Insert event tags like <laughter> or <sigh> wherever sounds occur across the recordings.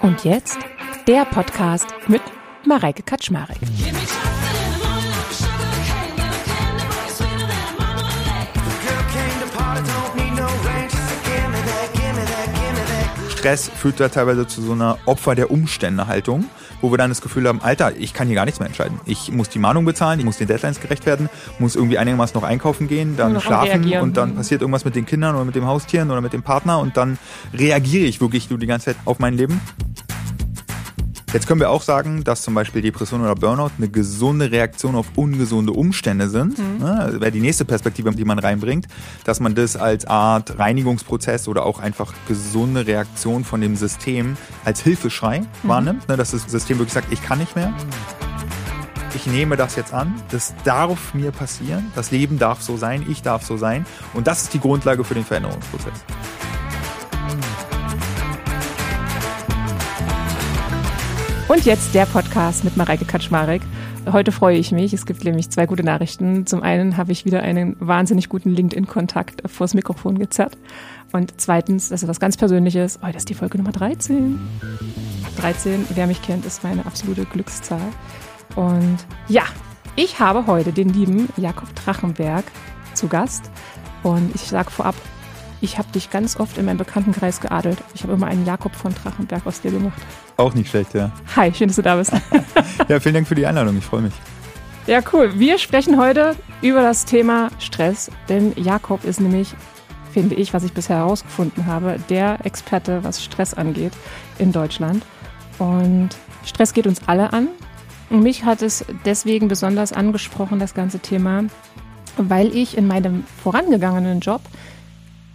Und jetzt der Podcast mit Mareike Kaczmarek. Stress führt da teilweise zu so einer Opfer der Umstände Haltung, wo wir dann das Gefühl haben, Alter, ich kann hier gar nichts mehr entscheiden. Ich muss die Mahnung bezahlen, ich muss den Deadlines gerecht werden, muss irgendwie einigermaßen noch einkaufen gehen, dann noch schlafen reagieren. und dann passiert irgendwas mit den Kindern oder mit dem Haustieren oder mit dem Partner und dann reagiere ich wirklich nur die ganze Zeit auf mein Leben. Jetzt können wir auch sagen, dass zum Beispiel Depression oder Burnout eine gesunde Reaktion auf ungesunde Umstände sind. Ne, Wäre die nächste Perspektive, die man reinbringt, dass man das als Art Reinigungsprozess oder auch einfach gesunde Reaktion von dem System als Hilfeschrei wahrnimmt. Ne, dass das System wirklich sagt, ich kann nicht mehr. Ich nehme das jetzt an, das darf mir passieren, das Leben darf so sein, ich darf so sein. Und das ist die Grundlage für den Veränderungsprozess. Und jetzt der Podcast mit Mareike Kaczmarek. Heute freue ich mich. Es gibt nämlich zwei gute Nachrichten. Zum einen habe ich wieder einen wahnsinnig guten LinkedIn-Kontakt vors Mikrofon gezerrt. Und zweitens, das ist was ganz Persönliches. Oh, das ist die Folge Nummer 13. 13, wer mich kennt, ist meine absolute Glückszahl. Und ja, ich habe heute den lieben Jakob Drachenberg zu Gast. Und ich sage vorab, ich habe dich ganz oft in meinem Bekanntenkreis geadelt. Ich habe immer einen Jakob von Drachenberg aus dir gemacht. Auch nicht schlecht, ja. Hi, schön, dass du da bist. <laughs> Ja, vielen Dank für die Einladung, ich freue mich. Ja, cool. Wir sprechen heute über das Thema Stress, denn Jakob ist nämlich, finde ich, was ich bisher herausgefunden habe, der Experte, was Stress angeht in Deutschland. Und Stress geht uns alle an. Und mich hat es deswegen besonders angesprochen, das ganze Thema, weil ich in meinem vorangegangenen Job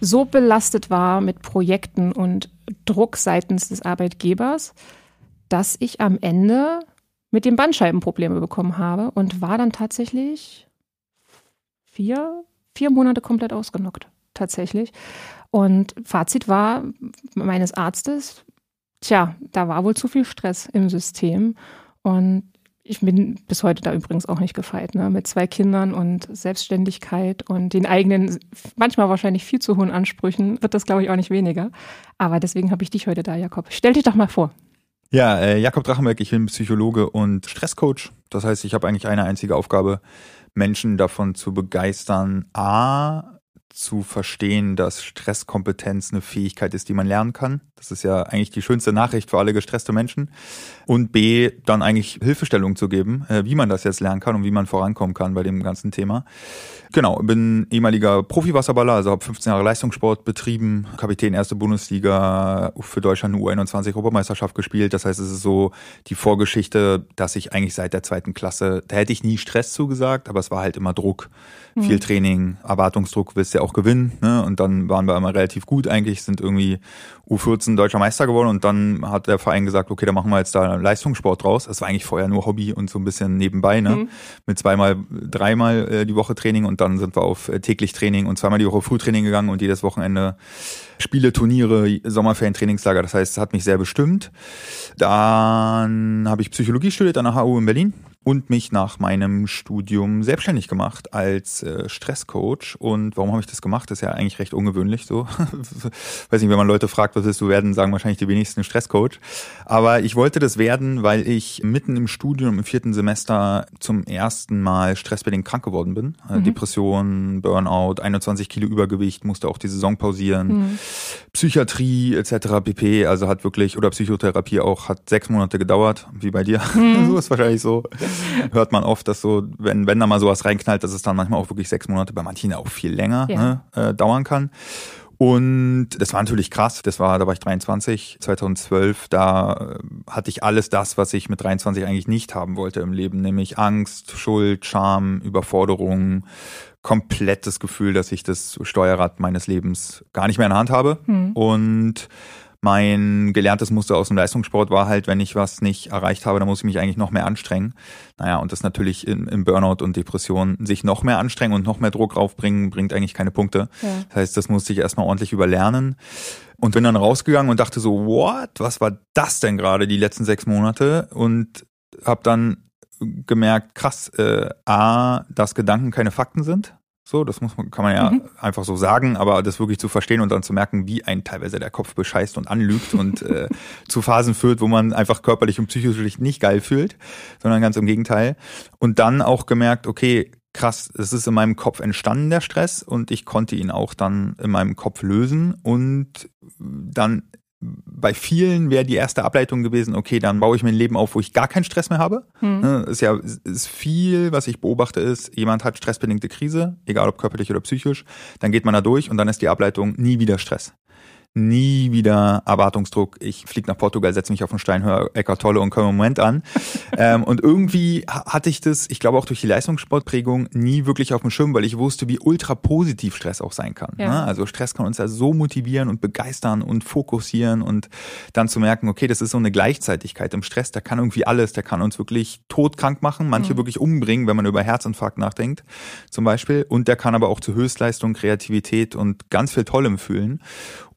so belastet war mit Projekten und Druck seitens des Arbeitgebers, dass ich am Ende mit dem Bandscheibenprobleme bekommen habe und war dann tatsächlich vier, vier Monate komplett ausgenockt, tatsächlich. Und Fazit war meines Arztes, tja, da war wohl zu viel Stress im System. Und ich bin bis heute da übrigens auch nicht gefeit, ne? mit zwei Kindern und Selbstständigkeit und den eigenen, manchmal wahrscheinlich viel zu hohen Ansprüchen, wird das, glaube ich, auch nicht weniger. Aber deswegen habe ich dich heute da, Jakob. Stell dich doch mal vor. Ja, äh, Jakob Drachenberg, ich bin Psychologe und Stresscoach. Das heißt, ich habe eigentlich eine einzige Aufgabe, Menschen davon zu begeistern, a, zu verstehen, dass Stresskompetenz eine Fähigkeit ist, die man lernen kann. Das ist ja eigentlich die schönste Nachricht für alle gestresste Menschen. Und B, dann eigentlich Hilfestellung zu geben, äh, wie man das jetzt lernen kann und wie man vorankommen kann bei dem ganzen Thema. Genau, bin ehemaliger Profiwasserballer, also habe 15 Jahre Leistungssport betrieben, Kapitän erste Bundesliga für Deutschland eine U21 Europameisterschaft gespielt. Das heißt, es ist so die Vorgeschichte, dass ich eigentlich seit der zweiten Klasse, da hätte ich nie Stress zugesagt, aber es war halt immer Druck, viel Training, Erwartungsdruck, willst ja auch gewinnen. Ne? Und dann waren wir immer relativ gut eigentlich, sind irgendwie U14 deutscher Meister geworden und dann hat der Verein gesagt, okay, da machen wir jetzt da Leistungssport draus. Das war eigentlich vorher nur Hobby und so ein bisschen nebenbei, ne? Mit zweimal, dreimal äh, die Woche Training und dann sind wir auf äh, täglich Training und zweimal die Woche Frühtraining gegangen und jedes Wochenende Spiele, Turniere, Sommerferien, Trainingslager. Das heißt, es hat mich sehr bestimmt. Dann habe ich Psychologie studiert an der HU in Berlin und mich nach meinem Studium selbstständig gemacht als äh, Stresscoach. Und warum habe ich das gemacht? Das ist ja eigentlich recht ungewöhnlich so. <laughs> Weiß nicht, wenn man Leute fragt, was willst du werden, sagen wahrscheinlich die wenigsten Stresscoach. Aber ich wollte das werden, weil ich mitten im Studium im vierten Semester zum ersten Mal stressbedingt krank geworden bin. Äh, Depression, Burnout, 21 Kilo Übergewicht, musste auch die Saison pausieren. Psychiatrie etc. pp. Also hat wirklich, oder Psychotherapie auch, hat sechs Monate gedauert, wie bei dir. <laughs> so ist wahrscheinlich so. <laughs> <laughs> Hört man oft, dass so, wenn, wenn da mal sowas reinknallt, dass es dann manchmal auch wirklich sechs Monate, bei manchen auch viel länger Ja. ne, äh, dauern kann. Und das war natürlich krass. Das war, da war ich 23, 2012. Da äh, hatte ich alles das, was ich mit 23 eigentlich nicht haben wollte im Leben, nämlich Angst, Schuld, Scham, Überforderung, komplettes Gefühl, dass ich das Steuerrad meines Lebens gar nicht mehr in der Hand habe. Und mein gelerntes Muster aus dem Leistungssport war halt, wenn ich was nicht erreicht habe, dann muss ich mich eigentlich noch mehr anstrengen. Naja, und das natürlich im, im Burnout und Depression sich noch mehr anstrengen und noch mehr Druck raufbringen, bringt eigentlich keine Punkte. Ja. Das heißt, das musste ich erstmal ordentlich überlernen. Und bin dann rausgegangen und dachte so, what? Was war das denn gerade die letzten sechs Monate? Und habe dann gemerkt, krass, äh, A, dass Gedanken keine Fakten sind, So, das muss man, kann man ja mhm. einfach so sagen, aber das wirklich zu verstehen und dann zu merken, wie ein teilweise der Kopf bescheißt und anlügt und <laughs> äh, zu Phasen führt, wo man einfach körperlich und psychisch nicht geil fühlt, sondern ganz im Gegenteil. Und dann auch gemerkt, okay, krass, es ist in meinem Kopf entstanden, der Stress, und ich konnte ihn auch dann in meinem Kopf lösen und dann bei vielen wäre die erste Ableitung gewesen, okay, dann baue ich mir ein Leben auf, wo ich gar keinen Stress mehr habe. Hm. Ne, ist ja ist viel, was ich beobachte, ist, jemand hat stressbedingte Krise, egal ob körperlich oder psychisch, dann geht man da durch und dann ist die Ableitung nie wieder Stress nie wieder Erwartungsdruck. Ich fliege nach Portugal, setze mich auf den Stein, höre Eckart Tolle und komme im Moment an. <laughs> ähm, und irgendwie hatte ich das, ich glaube auch durch die Leistungssportprägung, nie wirklich auf dem Schirm, weil ich wusste, wie ultra positiv Stress auch sein kann. Ja. Ne? Also Stress kann uns ja so motivieren und begeistern und fokussieren und dann zu merken, okay, das ist so eine Gleichzeitigkeit im Stress, der kann irgendwie alles, der kann uns wirklich todkrank machen, manche mhm. wirklich umbringen, wenn man über Herzinfarkt nachdenkt, zum Beispiel. Und der kann aber auch zu Höchstleistung, Kreativität und ganz viel Tollem fühlen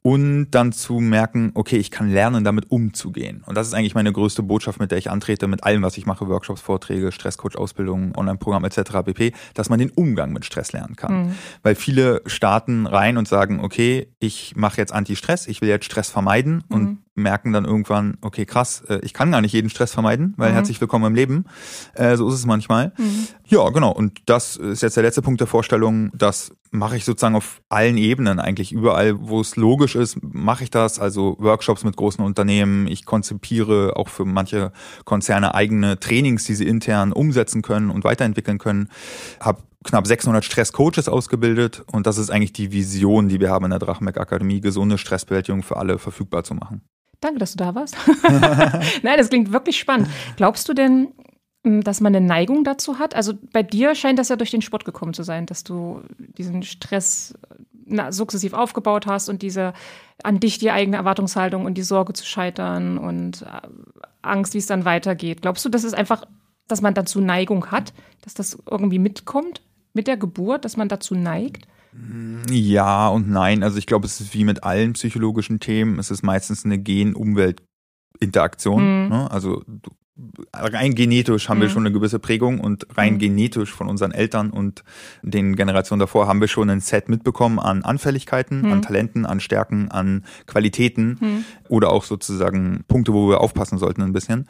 und dann zu merken, okay, ich kann lernen, damit umzugehen. Und das ist eigentlich meine größte Botschaft, mit der ich antrete, mit allem, was ich mache, Workshops, Vorträge, Stresscoach, Ausbildung, Online-Programm etc. pp, dass man den Umgang mit Stress lernen kann. Mhm. Weil viele starten rein und sagen, okay, ich mache jetzt Anti-Stress, ich will jetzt Stress vermeiden mhm. und merken dann irgendwann, okay, krass, äh, ich kann gar nicht jeden Stress vermeiden, weil mhm. herzlich willkommen im Leben. Äh, so ist es manchmal. Mhm. Ja, genau. Und das ist jetzt der letzte Punkt der Vorstellung. Das mache ich sozusagen auf allen Ebenen eigentlich. Überall, wo es logisch ist, mache ich das. Also Workshops mit großen Unternehmen. Ich konzipiere auch für manche Konzerne eigene Trainings, die sie intern umsetzen können und weiterentwickeln können. Hab knapp 600 Stresscoaches ausgebildet und das ist eigentlich die Vision, die wir haben in der Drachenberg Akademie, gesunde Stressbewältigung für alle verfügbar zu machen. Danke, dass du da warst. <laughs> Nein, das klingt wirklich spannend. Glaubst du denn, hm, dass man eine Neigung dazu hat? Also bei dir scheint das ja durch den Sport gekommen zu sein, dass du diesen Stress na, sukzessiv aufgebaut hast und diese an dich die eigene Erwartungshaltung und die Sorge zu scheitern und äh, Angst, wie es dann weitergeht. Glaubst du, dass es einfach, dass man dazu Neigung hat, dass das irgendwie mitkommt mit der Geburt, dass man dazu neigt? Ja und nein. Also ich glaube, es ist wie mit allen psychologischen Themen. Es ist meistens eine Gen-Umwelt-Interaktion. Mhm. Ne? Also rein genetisch haben mhm. wir schon eine gewisse Prägung und rein mhm. genetisch von unseren Eltern und den Generationen davor haben wir schon ein Set mitbekommen an Anfälligkeiten, mhm. an Talenten, an Stärken, an Qualitäten mhm. oder auch sozusagen Punkte, wo wir aufpassen sollten ein bisschen.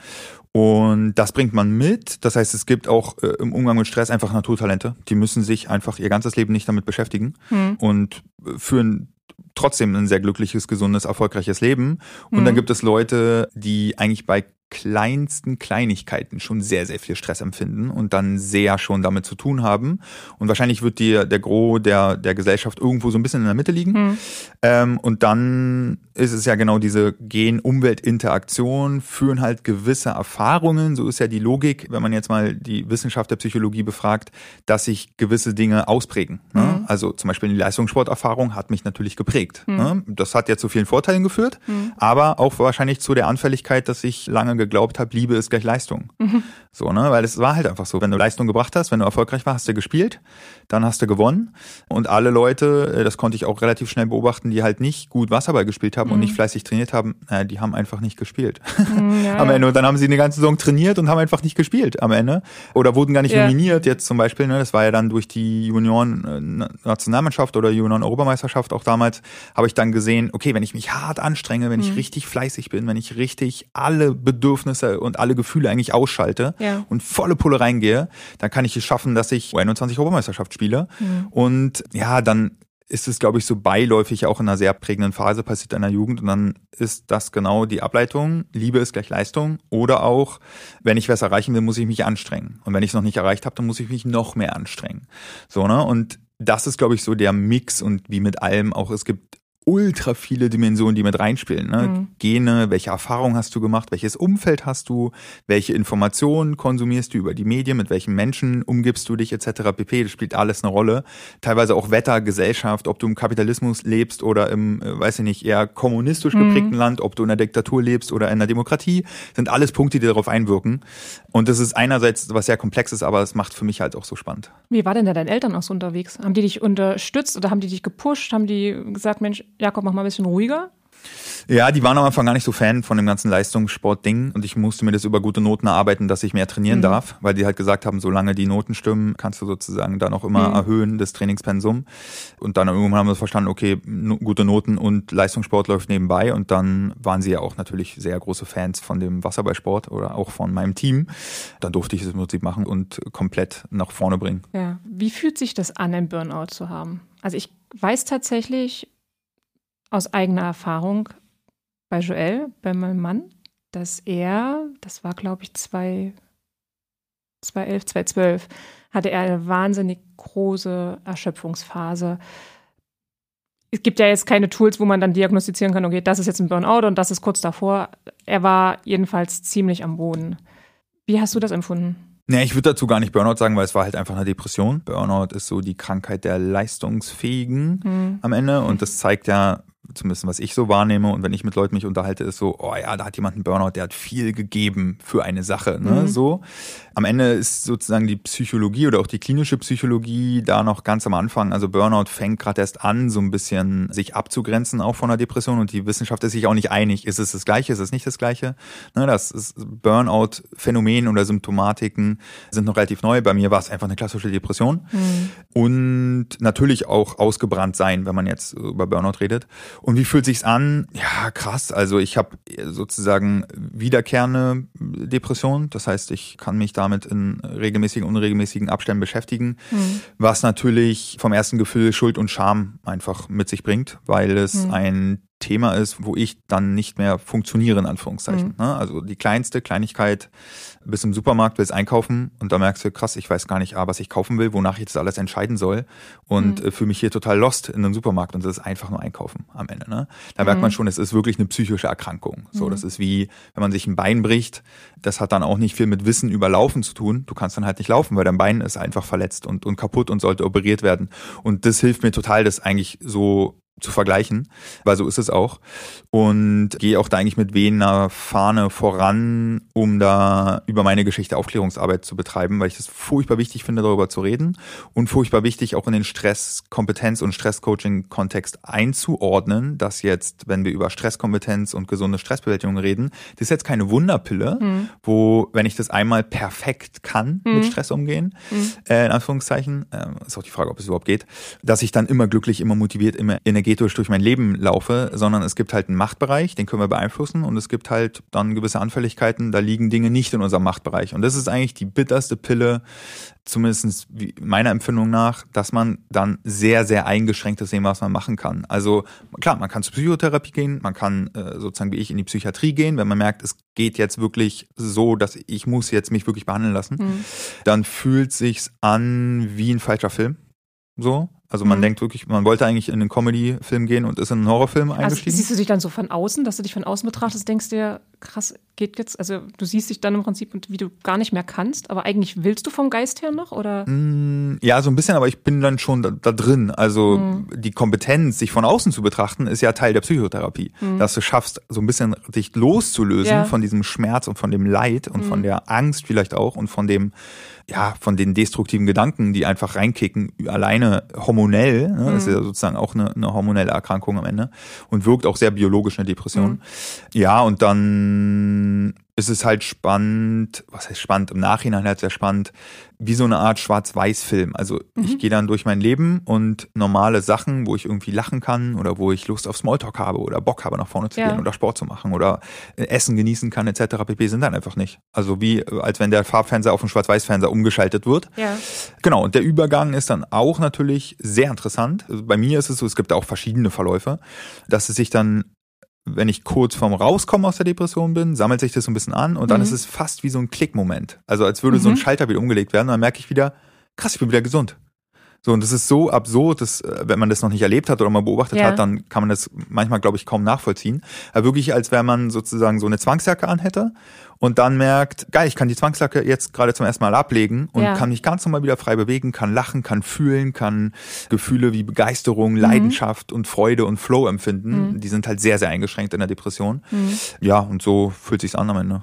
Und das bringt man mit. Das heißt, es gibt auch äh, im Umgang mit Stress einfach Naturtalente. Die müssen sich einfach ihr ganzes Leben nicht damit beschäftigen mhm. und führen trotzdem ein sehr glückliches, gesundes, erfolgreiches Leben. Und mhm. dann gibt es Leute, die eigentlich bei kleinsten Kleinigkeiten schon sehr, sehr viel Stress empfinden und dann sehr schon damit zu tun haben. Und wahrscheinlich wird dir der Gros der, der Gesellschaft irgendwo so ein bisschen in der Mitte liegen. Mhm. Ähm, und dann ist es ja genau diese Gen-Umwelt-Interaktion, führen halt gewisse Erfahrungen. So ist ja die Logik, wenn man jetzt mal die Wissenschaft der Psychologie befragt, dass sich gewisse Dinge ausprägen. Ne? Mhm. Also zum Beispiel die Leistungssporterfahrung hat mich natürlich geprägt. Mhm. Ne? Das hat ja zu vielen Vorteilen geführt, mhm. aber auch wahrscheinlich zu der Anfälligkeit, dass ich lange geglaubt habe, Liebe ist gleich Leistung. Mhm. So, ne? Weil es war halt einfach so. Wenn du Leistung gebracht hast, wenn du erfolgreich warst, hast du gespielt, dann hast du gewonnen. Und alle Leute, äh, das konnte ich auch relativ schnell beobachten, die halt nicht gut Wasserball gespielt haben mhm. und nicht fleißig trainiert haben, naja, die haben einfach nicht gespielt. Mhm, ja, <laughs> am Ende. Und dann haben sie eine ganze Saison trainiert und haben einfach nicht gespielt am Ende. Oder wurden gar nicht ja. nominiert, jetzt zum Beispiel, ne? Das war ja dann durch die Junioren-Nationalmannschaft äh, oder Junioren-Europameisterschaft auch damals, habe ich dann gesehen, okay, wenn ich mich hart anstrenge, wenn ich mhm. richtig fleißig bin, wenn ich richtig alle Bedürfnisse Bedürfnisse und alle Gefühle eigentlich ausschalte ja. und volle Pulle reingehe, dann kann ich es schaffen, dass ich 21 Europameisterschaft spiele. Mhm. Und ja, dann ist es, glaube ich, so beiläufig auch in einer sehr prägenden Phase passiert in der Jugend und dann ist das genau die Ableitung. Liebe ist gleich Leistung oder auch, wenn ich was erreichen will, muss ich mich anstrengen und wenn ich es noch nicht erreicht habe, dann muss ich mich noch mehr anstrengen. So, ne? Und das ist, glaube ich, so der Mix und wie mit allem auch, es gibt ultra viele Dimensionen, die mit reinspielen. Ne? Mhm. Gene, welche Erfahrungen hast du gemacht, welches Umfeld hast du, welche Informationen konsumierst du über die Medien, mit welchen Menschen umgibst du dich etc. pp. Das spielt alles eine Rolle. Teilweise auch Wetter, Gesellschaft, ob du im Kapitalismus lebst oder im, äh, weiß ich nicht, eher kommunistisch geprägten mhm. Land, ob du in der Diktatur lebst oder in der Demokratie, sind alles Punkte, die darauf einwirken. Und das ist einerseits was sehr komplexes, aber es macht für mich halt auch so spannend. Wie war denn da deine Eltern auch so unterwegs? Haben die dich unterstützt oder haben die dich gepusht? Haben die gesagt, Mensch, Jakob, mach mal ein bisschen ruhiger? Ja, die waren am Anfang gar nicht so Fan von dem ganzen Leistungssport-Ding und ich musste mir das über gute Noten erarbeiten, dass ich mehr trainieren mhm. darf, weil die halt gesagt haben, solange die Noten stimmen, kannst du sozusagen dann auch immer mhm. erhöhen, das Trainingspensum. Und dann irgendwann haben wir verstanden, okay, gute Noten und Leistungssport läuft nebenbei und dann waren sie ja auch natürlich sehr große Fans von dem Wasserballsport oder auch von meinem Team. Dann durfte ich es im Prinzip machen und komplett nach vorne bringen. Ja. Wie fühlt sich das an, ein Burnout zu haben? Also ich weiß tatsächlich aus eigener Erfahrung, bei Joel, bei meinem Mann, dass er, das war glaube ich 2011, 2012, hatte er eine wahnsinnig große Erschöpfungsphase. Es gibt ja jetzt keine Tools, wo man dann diagnostizieren kann, okay, das ist jetzt ein Burnout und das ist kurz davor. Er war jedenfalls ziemlich am Boden. Wie hast du das empfunden? Nee, ich würde dazu gar nicht Burnout sagen, weil es war halt einfach eine Depression. Burnout ist so die Krankheit der Leistungsfähigen mhm. am Ende und das zeigt ja, zumindest was ich so wahrnehme und wenn ich mit Leuten mich unterhalte, ist so, oh ja, da hat jemand einen Burnout, der hat viel gegeben für eine Sache, ne, mhm. so. Am Ende ist sozusagen die Psychologie oder auch die klinische Psychologie da noch ganz am Anfang. Also Burnout fängt gerade erst an, so ein bisschen sich abzugrenzen auch von der Depression und die Wissenschaft ist sich auch nicht einig, ist es das Gleiche, ist es nicht das Gleiche. Ne, das Burnout-Phänomen oder Symptomatiken sind noch relativ neu. Bei mir war es einfach eine klassische Depression mhm. und natürlich auch ausgebrannt sein, wenn man jetzt über Burnout redet. Und wie fühlt sich's an? Ja, krass. Also ich habe sozusagen wiederkehrende Depression. Das heißt, ich kann mich damit in regelmäßigen, unregelmäßigen Abständen beschäftigen, mhm. was natürlich vom ersten Gefühl Schuld und Scham einfach mit sich bringt, weil es mhm. ein Thema ist, wo ich dann nicht mehr funktioniere, in Anführungszeichen. Mhm. Ne? Also die kleinste Kleinigkeit bis im Supermarkt willst einkaufen und da merkst du, krass, ich weiß gar nicht, A, was ich kaufen will, wonach ich das alles entscheiden soll und mhm. Äh, fühle mich hier total lost in einem Supermarkt und das ist einfach nur einkaufen am Ende. Ne? Da mhm. merkt man schon, es ist wirklich eine psychische Erkrankung. So, mhm. das ist wie, wenn man sich ein Bein bricht, das hat dann auch nicht viel mit Wissen über Laufen zu tun. Du kannst dann halt nicht laufen, weil dein Bein ist einfach verletzt und, und kaputt und sollte operiert werden. Und das hilft mir total, das eigentlich so zu vergleichen, weil so ist es auch. Und gehe auch da eigentlich mit wener Fahne voran, um da über meine Geschichte Aufklärungsarbeit zu betreiben, weil ich das furchtbar wichtig finde, darüber zu reden und furchtbar wichtig auch in den Stresskompetenz- und Stresscoaching-Kontext einzuordnen, dass jetzt, wenn wir über Stresskompetenz und gesunde Stressbewältigung reden, das ist jetzt keine Wunderpille, mhm. wo, wenn ich das einmal perfekt kann, mhm. mit Stress umgehen, mhm. äh, in Anführungszeichen, äh, ist auch die Frage, ob es überhaupt geht, dass ich dann immer glücklich, immer motiviert, immer energetisch energetisch durch mein Leben laufe, sondern es gibt halt einen Machtbereich, den können wir beeinflussen und es gibt halt dann gewisse Anfälligkeiten, da liegen Dinge nicht in unserem Machtbereich. Und das ist eigentlich die bitterste Pille, zumindest meiner Empfindung nach, dass man dann sehr, sehr eingeschränktes sehen, was man machen kann. Also klar, man kann zur Psychotherapie gehen, man kann äh, sozusagen wie ich in die Psychiatrie gehen, wenn man merkt, es geht jetzt wirklich so, dass ich muss jetzt mich wirklich behandeln lassen, mhm. dann fühlt sich's an wie ein falscher Film. So, also man mhm. denkt wirklich, man wollte eigentlich in einen Comedy-Film gehen und ist in einen Horrorfilm also eingestiegen. Also siehst du dich dann so von außen, dass du dich von außen betrachtest, denkst dir, krass, geht jetzt, also du siehst dich dann im Prinzip, wie du gar nicht mehr kannst, aber eigentlich willst du vom Geist her noch, oder? Mm, ja, so ein bisschen, aber ich bin dann schon da, da drin. Also mhm. die Kompetenz, sich von außen zu betrachten, ist ja Teil der Psychotherapie. Mhm. Dass du schaffst, so ein bisschen dich loszulösen ja. von diesem Schmerz und von dem Leid und von mhm. der Angst vielleicht auch und von dem ja, von den destruktiven Gedanken, die einfach reinkicken, alleine hormonell, ne, mhm. das ist ja sozusagen auch eine, eine hormonelle Erkrankung am Ende und wirkt auch sehr biologisch eine Depression. Mhm. Ja, und dann ist es halt spannend, was heißt spannend, im Nachhinein halt sehr spannend, wie so eine Art Schwarz-Weiß-Film. Also mhm. ich gehe dann durch mein Leben und normale Sachen, wo ich irgendwie lachen kann oder wo ich Lust auf Smalltalk habe oder Bock habe, nach vorne zu ja. gehen oder Sport zu machen oder äh, Essen genießen kann etc. pp. sind dann einfach nicht. Also wie, äh, als wenn der Farbfernseher auf den Schwarz-Weiß-Fernseher umgeschaltet wird. Ja. Genau, und der Übergang ist dann auch natürlich sehr interessant. Also bei mir ist es so, es gibt auch verschiedene Verläufe, dass es sich dann wenn ich kurz vorm Rauskommen aus der Depression bin, sammelt sich das so ein bisschen an und dann mhm. ist es fast wie so ein Klickmoment. Also als würde mhm. so ein mhm. Schalter wieder umgelegt werden und dann merke ich wieder, krass, ich bin wieder gesund. So, und das ist so absurd, dass, äh, wenn man das noch nicht erlebt hat oder mal beobachtet ja. hat, dann kann man das manchmal, glaube ich, kaum nachvollziehen. Aber wirklich, als wenn man sozusagen so eine Zwangsjacke anhätte und dann merkt, geil, ich kann die Zwangsjacke jetzt gerade zum ersten Mal ablegen und ja. kann mich ganz normal wieder frei bewegen, kann lachen, kann fühlen, kann Gefühle wie Begeisterung, mhm. Leidenschaft und Freude und Flow empfinden. Mhm. Die sind halt sehr, sehr eingeschränkt in der Depression. Mhm. Ja, und so fühlt sich's an am Ende.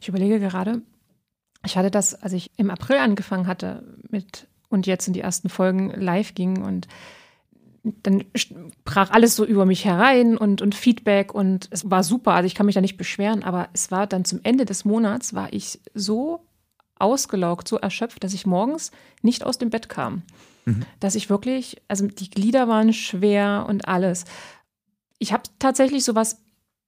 Ich überlege gerade, ich hatte das, als ich im April angefangen hatte mit und jetzt in die ersten Folgen live ging und dann brach alles so über mich herein und, und Feedback und es war super. Also ich kann mich da nicht beschweren, aber es war dann zum Ende des Monats war ich so ausgelaugt, so erschöpft, dass ich morgens nicht aus dem Bett kam. Mhm. Dass ich wirklich, also die Glieder waren schwer und alles. Ich habe tatsächlich sowas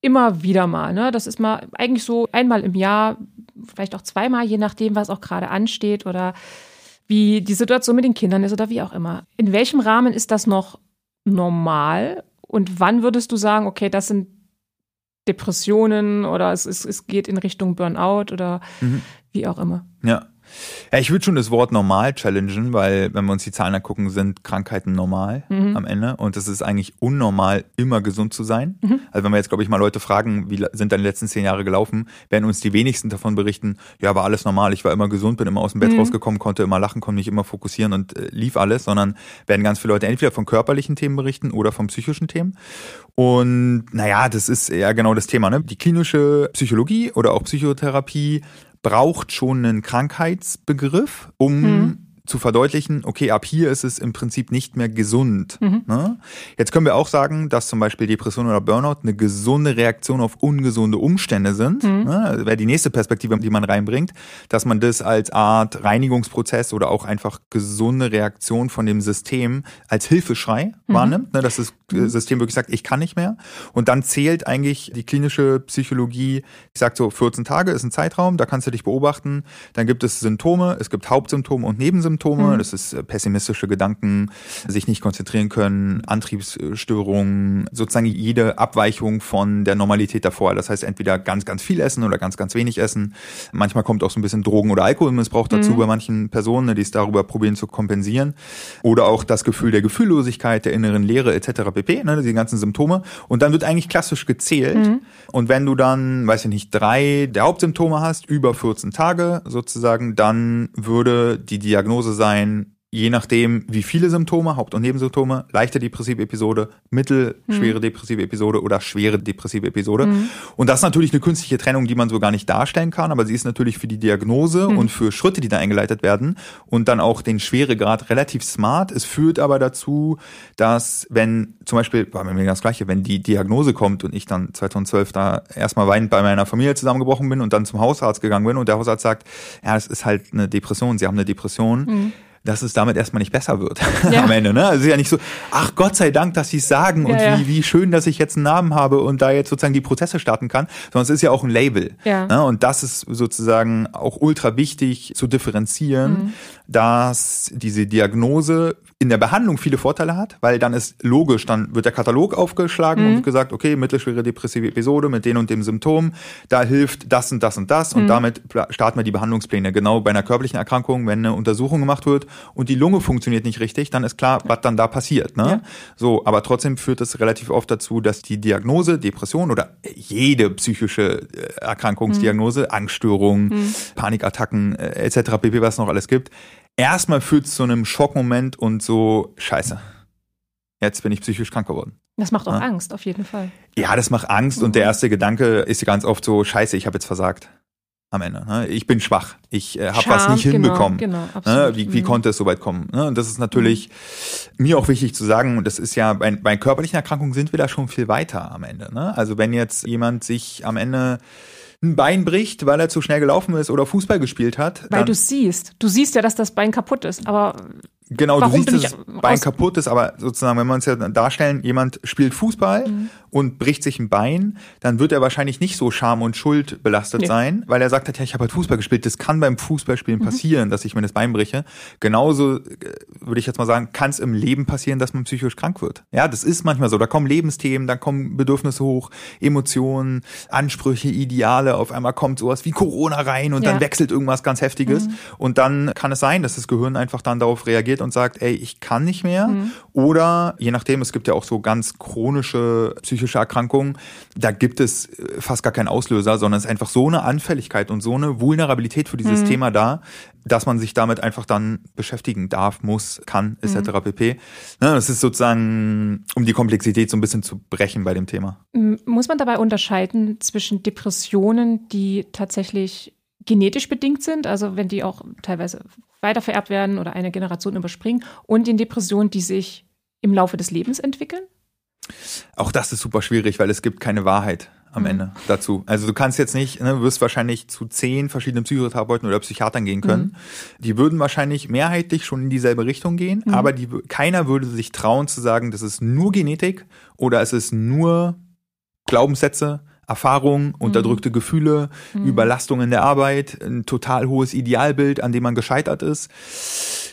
immer wieder mal. Ne? Das ist mal eigentlich so einmal im Jahr, vielleicht auch zweimal, je nachdem, was auch gerade ansteht oder wie die Situation mit den Kindern ist oder wie auch immer. In welchem Rahmen ist das noch normal? Und wann würdest du sagen, okay, das sind Depressionen oder es, es, es geht in Richtung Burnout oder mhm. wie auch immer? Ja. Ja, ich würde schon das Wort normal challengen, weil wenn wir uns die Zahlen angucken, sind Krankheiten normal mhm. am Ende und es ist eigentlich unnormal, immer gesund zu sein. Mhm. Also wenn wir jetzt, glaube ich, mal Leute fragen, wie sind deine letzten zehn Jahre gelaufen, werden uns die wenigsten davon berichten, ja, war alles normal, ich war immer gesund, bin immer aus dem Bett mhm. rausgekommen, konnte immer lachen, konnte mich immer fokussieren und äh, lief alles, sondern werden ganz viele Leute entweder von körperlichen Themen berichten oder von psychischen Themen. Und naja, das ist ja genau das Thema. Ne? Die klinische Psychologie oder auch Psychotherapie braucht schon einen Krankheitsbegriff, um hm zu verdeutlichen, okay, ab hier ist es im Prinzip nicht mehr gesund. Mhm. Ne? Jetzt können wir auch sagen, dass zum Beispiel Depression oder Burnout eine gesunde Reaktion auf ungesunde Umstände sind. Mhm. Ne? Wäre die nächste Perspektive, die man reinbringt, dass man das als Art Reinigungsprozess oder auch einfach gesunde Reaktion von dem System als Hilfeschrei mhm. wahrnimmt, ne? dass das mhm. System wirklich sagt, ich kann nicht mehr. Und dann zählt eigentlich die klinische Psychologie, ich sag so, 14 Tage ist ein Zeitraum, da kannst du dich beobachten, dann gibt es Symptome, es gibt Hauptsymptome und Nebensymptome. Symptome. Mhm. Das ist äh, pessimistische Gedanken, sich nicht konzentrieren können, Antriebsstörungen, sozusagen jede Abweichung von der Normalität davor. Das heißt entweder ganz, ganz viel essen oder ganz, ganz wenig essen. Manchmal kommt auch so ein bisschen Drogen- oder Alkoholmissbrauch dazu mhm. bei manchen Personen, ne, die es darüber probieren zu kompensieren. Oder auch das Gefühl der Gefühllosigkeit, der inneren Leere etc. pp. Ne, die ganzen Symptome. Und dann wird eigentlich klassisch gezählt. Mhm. Und wenn du dann, weiß ich nicht, drei der Hauptsymptome hast, über 14 Tage sozusagen, dann würde die Diagnose Diagnose sein, je nachdem, wie viele Symptome, Haupt- und Nebensymptome, leichte depressive Episode, mittelschwere mhm. depressive Episode oder schwere depressive Episode. Mhm. Und das ist natürlich eine künstliche Trennung, die man so gar nicht darstellen kann, aber sie ist natürlich für die Diagnose mhm. und für Schritte, die da eingeleitet werden und dann auch den Schweregrad relativ smart. Es führt aber dazu, dass wenn zum Beispiel, war mir das Gleiche, wenn die Diagnose kommt und ich dann 2012 da erstmal weinend bei meiner Familie zusammengebrochen bin und dann zum Hausarzt gegangen bin und der Hausarzt sagt, ja, es ist halt eine Depression, Sie haben eine Depression mhm dass es damit erstmal nicht besser wird <laughs> ja. am Ende. Ne? Also es ist ja nicht so, ach Gott sei Dank, dass sie es sagen ja, und ja. Wie, wie schön, dass ich jetzt einen Namen habe und da jetzt sozusagen die Prozesse starten kann, sondern es ist ja auch ein Label. Ja. Ne? Und das ist sozusagen auch ultra wichtig zu differenzieren, mhm. dass diese Diagnose in der Behandlung viele Vorteile hat, weil dann ist logisch, dann wird der Katalog aufgeschlagen mhm. und gesagt, okay, mittelschwere depressive Episode mit den und dem Symptom, da hilft das und das und das mhm. und damit starten wir die Behandlungspläne. Genau bei einer körperlichen Erkrankung, wenn eine Untersuchung gemacht wird und die Lunge funktioniert nicht richtig, dann ist klar, was dann da passiert. Ne? Ja. So, aber trotzdem führt es relativ oft dazu, dass die Diagnose Depression oder jede psychische äh, Erkrankungsdiagnose, mhm. Angststörungen, mhm. Panikattacken äh, etc. pp, was noch alles gibt, erstmal führt es zu einem Schockmoment und so, scheiße, jetzt bin ich psychisch krank geworden. Das macht auch ja? Angst, auf jeden Fall. Ja, das macht Angst und der erste Gedanke ist ganz oft so, scheiße, ich habe jetzt versagt am Ende. Ne? Ich bin schwach. Ich äh, habe was nicht genau, hinbekommen. Genau, genau, ne? Wie, wie mhm. konnte es so weit kommen? Ne? Und das ist natürlich mhm. mir auch wichtig zu sagen, und das ist ja bei, bei körperlichen Erkrankungen sind wir da schon viel weiter am Ende. Ne? Also wenn jetzt jemand sich am Ende ein Bein bricht, weil er zu schnell gelaufen ist oder Fußball gespielt hat. Weil du siehst. Du siehst ja, dass das Bein kaputt ist, aber Genau, Warum du siehst, dass das Bein kaputt ist, aber sozusagen, wenn wir uns ja darstellen, jemand spielt Fußball mhm. und bricht sich ein Bein, dann wird er wahrscheinlich nicht so Scham und Schuld belastet nee. sein, weil er sagt hat, ja, ich habe halt Fußball gespielt. Das kann beim Fußballspielen mhm. passieren, dass ich mir das Bein breche. Genauso äh, würde ich jetzt mal sagen, kann es im Leben passieren, dass man psychisch krank wird. Ja, das ist manchmal so. Da kommen Lebensthemen, da kommen Bedürfnisse hoch, Emotionen, Ansprüche, Ideale. Auf einmal kommt sowas wie Corona rein und ja. dann wechselt irgendwas ganz Heftiges. Mhm. Und dann kann es sein, dass das Gehirn einfach dann darauf reagiert und sagt, ey, ich kann nicht mehr. Mhm. Oder je nachdem, es gibt ja auch so ganz chronische psychische Erkrankungen, da gibt es äh, fast gar keinen Auslöser, sondern es ist einfach so eine Anfälligkeit und so eine Vulnerabilität für dieses mhm. Thema da, dass man sich damit einfach dann beschäftigen darf, muss, kann, etc. Mhm. pp. Ne, das ist sozusagen, um die Komplexität so ein bisschen zu brechen bei dem Thema. Muss man dabei unterscheiden zwischen Depressionen, die tatsächlich genetisch bedingt sind, also wenn die auch teilweise weitervererbt werden oder eine Generation überspringen, und den Depressionen, die sich im Laufe des Lebens entwickeln? Auch das ist super schwierig, weil es gibt keine Wahrheit am mhm. Ende dazu. Also du kannst jetzt nicht, ne, du wirst wahrscheinlich zu zehn verschiedenen Psychotherapeuten oder Psychiatern gehen können. Mhm. Die würden wahrscheinlich mehrheitlich schon in dieselbe Richtung gehen, mhm. aber die, keiner würde sich trauen zu sagen, das ist nur Genetik oder es ist nur Glaubenssätze, Erfahrungen, unterdrückte mhm. Gefühle, mhm. Überlastung in der Arbeit, ein total hohes Idealbild, an dem man gescheitert ist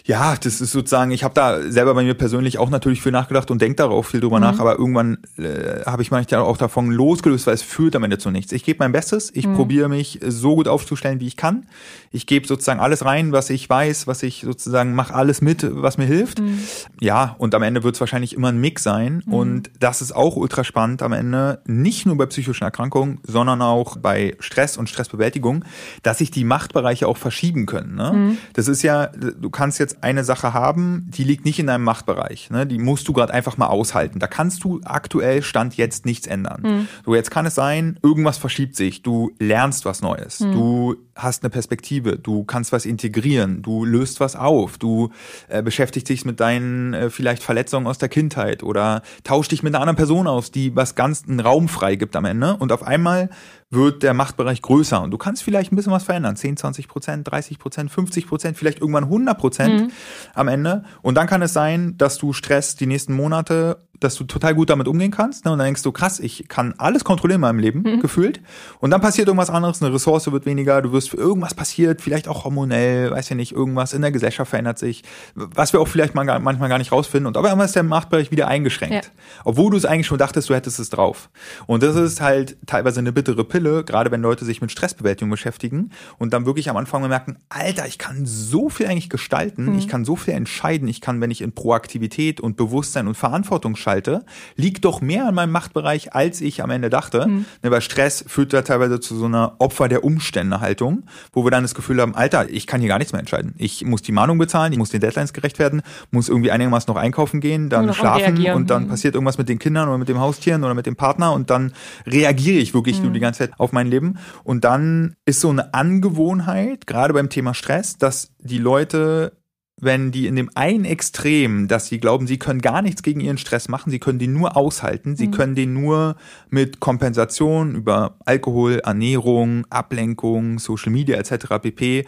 ja, das ist sozusagen, ich habe da selber bei mir persönlich auch natürlich viel nachgedacht und denke darauf viel drüber mhm. nach, aber irgendwann äh, habe ich mich auch davon losgelöst, weil es führt am Ende zu nichts. Ich gebe mein Bestes, ich mhm. probiere mich so gut aufzustellen, wie ich kann. Ich gebe sozusagen alles rein, was ich weiß, was ich sozusagen mache alles mit, was mir hilft. Mhm. Ja, und am Ende wird es wahrscheinlich immer ein Mix sein mhm. und das ist auch ultra spannend am Ende, nicht nur bei psychischen Erkrankungen, sondern auch bei Stress und Stressbewältigung, dass sich die Machtbereiche auch verschieben können. Ne? Mhm. Das ist ja, du kannst jetzt eine Sache haben, die liegt nicht in deinem Machtbereich. Ne? Die musst du gerade einfach mal aushalten. Da kannst du aktuell Stand jetzt nichts ändern. Mhm. So, jetzt kann es sein, irgendwas verschiebt sich. Du lernst was Neues. Mhm. Du hast eine Perspektive. Du kannst was integrieren. Du löst was auf. Du äh, beschäftigst dich mit deinen äh, vielleicht Verletzungen aus der Kindheit oder tausch dich mit einer anderen Person aus, die was ganz einen Raum frei gibt am Ende. Und auf einmal wird der Machtbereich größer und du kannst vielleicht ein bisschen was verändern. 10, 20 Prozent, 30 Prozent, 50 Prozent, vielleicht irgendwann 100 Prozent mhm. am Ende. Und dann kann es sein, dass du Stress die nächsten Monate dass du total gut damit umgehen kannst. Ne? Und dann denkst du, krass, ich kann alles kontrollieren in meinem Leben, mhm. gefühlt. Und dann passiert irgendwas anderes, eine Ressource wird weniger, du wirst für irgendwas passiert, vielleicht auch hormonell, weiß ja nicht, irgendwas in der Gesellschaft verändert sich, was wir auch vielleicht mal, manchmal gar nicht rausfinden. Und auf einmal ist der Machtbereich wieder eingeschränkt. Ja. Obwohl du es eigentlich schon dachtest, du hättest es drauf. Und das ist halt teilweise eine bittere Pille, gerade wenn Leute sich mit Stressbewältigung beschäftigen und dann wirklich am Anfang merken, Alter, ich kann so viel eigentlich gestalten, mhm. ich kann so viel entscheiden, ich kann, wenn ich in Proaktivität und Bewusstsein und Verantwortung schalte, liegt doch mehr an meinem Machtbereich, als ich am Ende dachte. Mhm. Weil Stress führt da teilweise zu so einer Opfer der Umstände Haltung, wo wir dann das Gefühl haben, Alter, ich kann hier gar nichts mehr entscheiden. Ich muss die Mahnung bezahlen, ich muss den Deadlines gerecht werden, muss irgendwie einigermaßen noch einkaufen gehen, dann schlafen und dann mhm. passiert irgendwas mit den Kindern oder mit dem Haustieren oder mit dem Partner und dann reagiere ich wirklich mhm. nur die ganze Zeit auf mein Leben. Und dann ist so eine Angewohnheit, gerade beim Thema Stress, dass die Leute wenn die in dem einen Extrem, dass sie glauben, sie können gar nichts gegen ihren Stress machen, sie können den nur aushalten, sie mhm. können den nur mit Kompensation über Alkohol, Ernährung, Ablenkung, Social Media etc. pp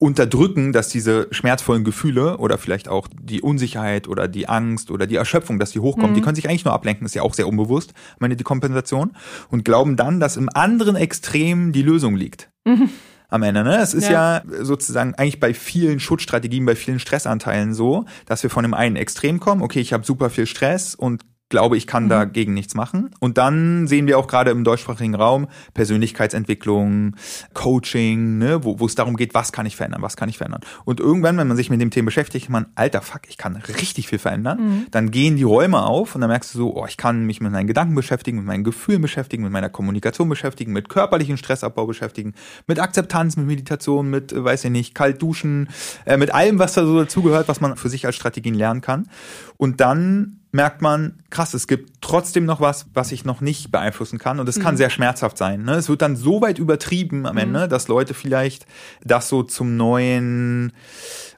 unterdrücken, dass diese schmerzvollen Gefühle oder vielleicht auch die Unsicherheit oder die Angst oder die Erschöpfung, dass die hochkommen, mhm. die können sich eigentlich nur ablenken, ist ja auch sehr unbewusst, meine die Kompensation und glauben dann, dass im anderen Extrem die Lösung liegt. Mhm <laughs> am Ende. Ne? Es ist ja. ja. sozusagen eigentlich bei vielen Schutzstrategien, bei vielen Stressanteilen so, dass wir von dem einen Extrem kommen, okay, ich habe super viel Stress und glaube, ich kann mhm. dagegen nichts machen. Und dann sehen wir auch gerade im deutschsprachigen Raum Persönlichkeitsentwicklung, Coaching, ne, wo, wo es darum geht, was kann ich verändern, was kann ich verändern. Und irgendwann, wenn man sich mit dem Thema beschäftigt, man, alter Fuck, ich kann richtig viel verändern, mhm. dann gehen die Räume auf und dann merkst du so, oh, ich kann mich mit meinen Gedanken beschäftigen, mit meinen Gefühlen beschäftigen, mit meiner Kommunikation beschäftigen, mit körperlichen Stressabbau beschäftigen, mit Akzeptanz, mit Meditation, mit, äh, weiß ich nicht, kalt duschen, äh, mit allem, was da so dazugehört, was man für sich als Strategien lernen kann. Und dann merkt man, krass, es gibt trotzdem noch was, was ich noch nicht beeinflussen kann. Und es mhm. kann sehr schmerzhaft sein. Ne? Es wird dann so weit übertrieben am mhm. Ende, dass Leute vielleicht das so zum neuen,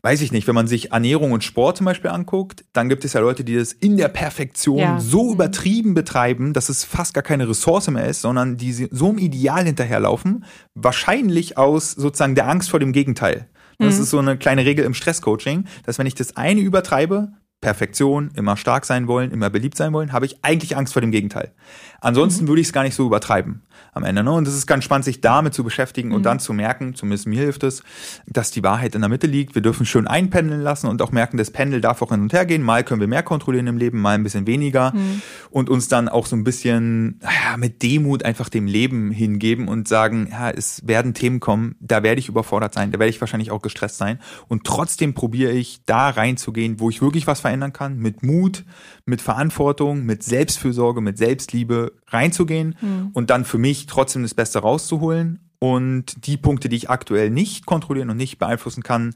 weiß ich nicht, wenn man sich Ernährung und Sport zum Beispiel anguckt, dann gibt es ja Leute, die das in der Perfektion ja. so mhm. übertrieben betreiben, dass es fast gar keine Ressource mehr ist, sondern die so im Ideal hinterherlaufen, wahrscheinlich aus sozusagen der Angst vor dem Gegenteil. Das mhm. ist so eine kleine Regel im Stresscoaching, dass wenn ich das eine übertreibe, Perfektion, immer stark sein wollen, immer beliebt sein wollen, habe ich eigentlich Angst vor dem Gegenteil. Ansonsten mhm. würde ich es gar nicht so übertreiben am Ende. Ne? Und es ist ganz spannend, sich damit zu beschäftigen mhm. und dann zu merken, zumindest mir hilft es, dass die Wahrheit in der Mitte liegt. Wir dürfen schön einpendeln lassen und auch merken, das Pendel darf auch hin und her gehen. Mal können wir mehr kontrollieren im Leben, mal ein bisschen weniger mhm. und uns dann auch so ein bisschen ja, mit Demut einfach dem Leben hingeben und sagen, ja, es werden Themen kommen, da werde ich überfordert sein, da werde ich wahrscheinlich auch gestresst sein und trotzdem probiere ich da reinzugehen, wo ich wirklich was verändern kann, mit Mut, mit Verantwortung, mit Selbstfürsorge, mit Selbstliebe reinzugehen mhm. und dann für mich trotzdem das Beste rauszuholen und die Punkte, die ich aktuell nicht kontrollieren und nicht beeinflussen kann,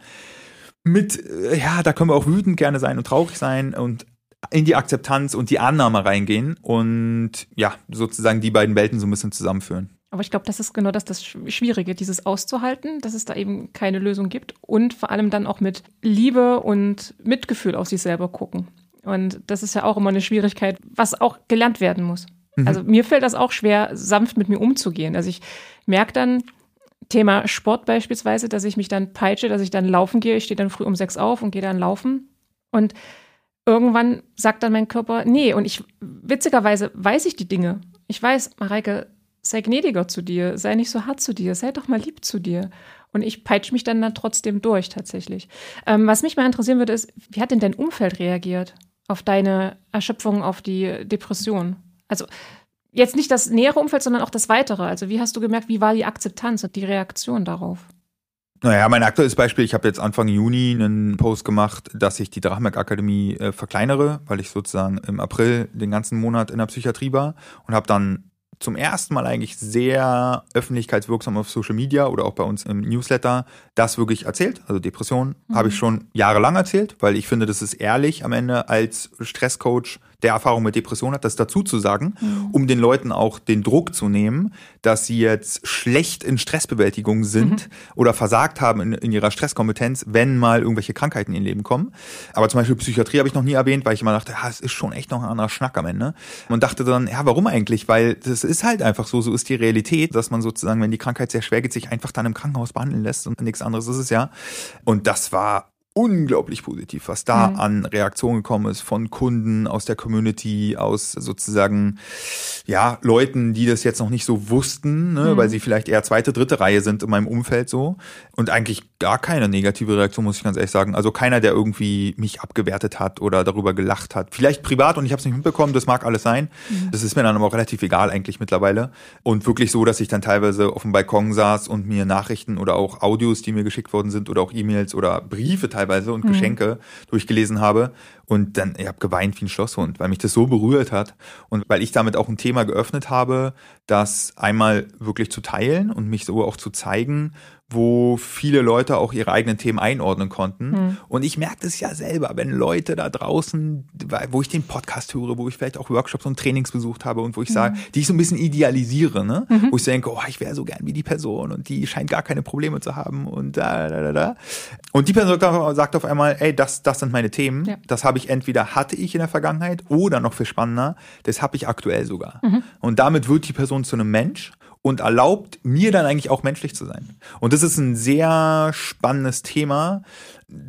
mit, äh, ja, da können wir auch wütend gerne sein und traurig sein und in die Akzeptanz und die Annahme reingehen und ja, sozusagen die beiden Welten so ein bisschen zusammenführen. Aber ich glaube, das ist genau das, das Schwierige, dieses auszuhalten, dass es da eben keine Lösung gibt und vor allem dann auch mit Liebe und Mitgefühl auf sich selber gucken. Und das ist ja auch immer eine Schwierigkeit, was auch gelernt werden muss. Mhm. Also mir fällt das auch schwer, sanft mit mir umzugehen. Also ich merke dann, Thema Sport beispielsweise, dass ich mich dann peitsche, dass ich dann laufen gehe. Ich stehe dann früh um sechs auf und gehe dann laufen. Und irgendwann sagt dann mein Körper, nee. Und ich, witzigerweise weiß ich die Dinge. Ich weiß, Mareike, sei gnädiger zu dir, sei nicht so hart zu dir, sei doch mal lieb zu dir. Und ich peitsche mich dann, dann trotzdem durch tatsächlich. Ähm, was mich mal interessieren würde, ist, wie hat denn dein Umfeld reagiert auf deine Erschöpfung, auf die Depression? Also jetzt nicht das nähere Umfeld, sondern auch das weitere. Also wie hast du gemerkt, wie war die Akzeptanz und die Reaktion darauf? Naja, mein aktuelles Beispiel, ich habe jetzt Anfang Juni einen Post gemacht, dass ich die Drachmerk Akademie äh, verkleinere, weil ich sozusagen im April den ganzen Monat in der Psychiatrie war und habe dann zum ersten Mal eigentlich sehr öffentlichkeitswirksam auf Social Media oder auch bei uns im Newsletter das wirklich erzählt. Also Depression mhm. habe ich schon jahrelang erzählt, weil ich finde, das ist ehrlich am Ende als Stresscoach der Erfahrung mit Depression hat, das dazu zu sagen, mhm. um den Leuten auch den Druck zu nehmen, dass sie jetzt schlecht in Stressbewältigung sind mhm. oder versagt haben in, in, ihrer Stresskompetenz, wenn mal irgendwelche Krankheiten in ihr Leben kommen. Aber zum Beispiel Psychiatrie habe ich noch nie erwähnt, weil ich immer dachte, ja, es ist schon echt noch ein anderer Schnack am Ende. Und dachte dann, ja, warum eigentlich? Weil das ist halt einfach so, so ist die Realität, dass man sozusagen, wenn die Krankheit sehr schwer geht, sich einfach dann im Krankenhaus behandeln lässt und nichts anderes ist es ja. Und das war unglaublich positiv, was da mhm. an Reaktionen gekommen ist von Kunden aus der Community, aus sozusagen ja Leuten, die das jetzt noch nicht so wussten, ne, mhm. weil sie vielleicht eher zweite, dritte Reihe sind in meinem Umfeld so und eigentlich gar keine negative Reaktion, muss ich ganz ehrlich sagen. Also keiner, der irgendwie mich abgewertet hat oder darüber gelacht hat. Vielleicht privat und ich habe es nicht mitbekommen, das mag alles sein. Mhm. Das ist mir dann aber auch relativ egal eigentlich mittlerweile und wirklich so, dass ich dann teilweise auf dem Balkon saß und mir Nachrichten oder auch Audios, die mir geschickt worden sind oder auch E-Mails oder Briefe teilweise und mhm. Geschenke durchgelesen habe. Und dann, ich habe geweint wie ein Schlosshund, weil mich das so berührt hat und weil ich damit auch ein Thema geöffnet habe, das einmal wirklich zu teilen und mich so auch zu zeigen wo viele Leute auch ihre eigenen Themen einordnen konnten. Mhm. Und ich merke das ja selber, wenn Leute da draußen, wo ich den Podcast höre, wo ich vielleicht auch Workshops und Trainings besucht habe und wo ich mhm. sage, die ich so ein bisschen idealisiere, ne? Mhm. wo ich denke, oh, ich wäre so gern wie die Person und die scheint gar keine Probleme zu haben und da, da, da, da. Und die Person sagt auf einmal, ey, das, das sind meine Themen. Ja. Das habe ich entweder hatte ich in der Vergangenheit oder noch viel spannender, das habe ich aktuell sogar. Mhm. Und damit wird die Person zu einem Mensch und erlaubt mir dann eigentlich auch menschlich zu sein. Und das ist ein sehr spannendes Thema,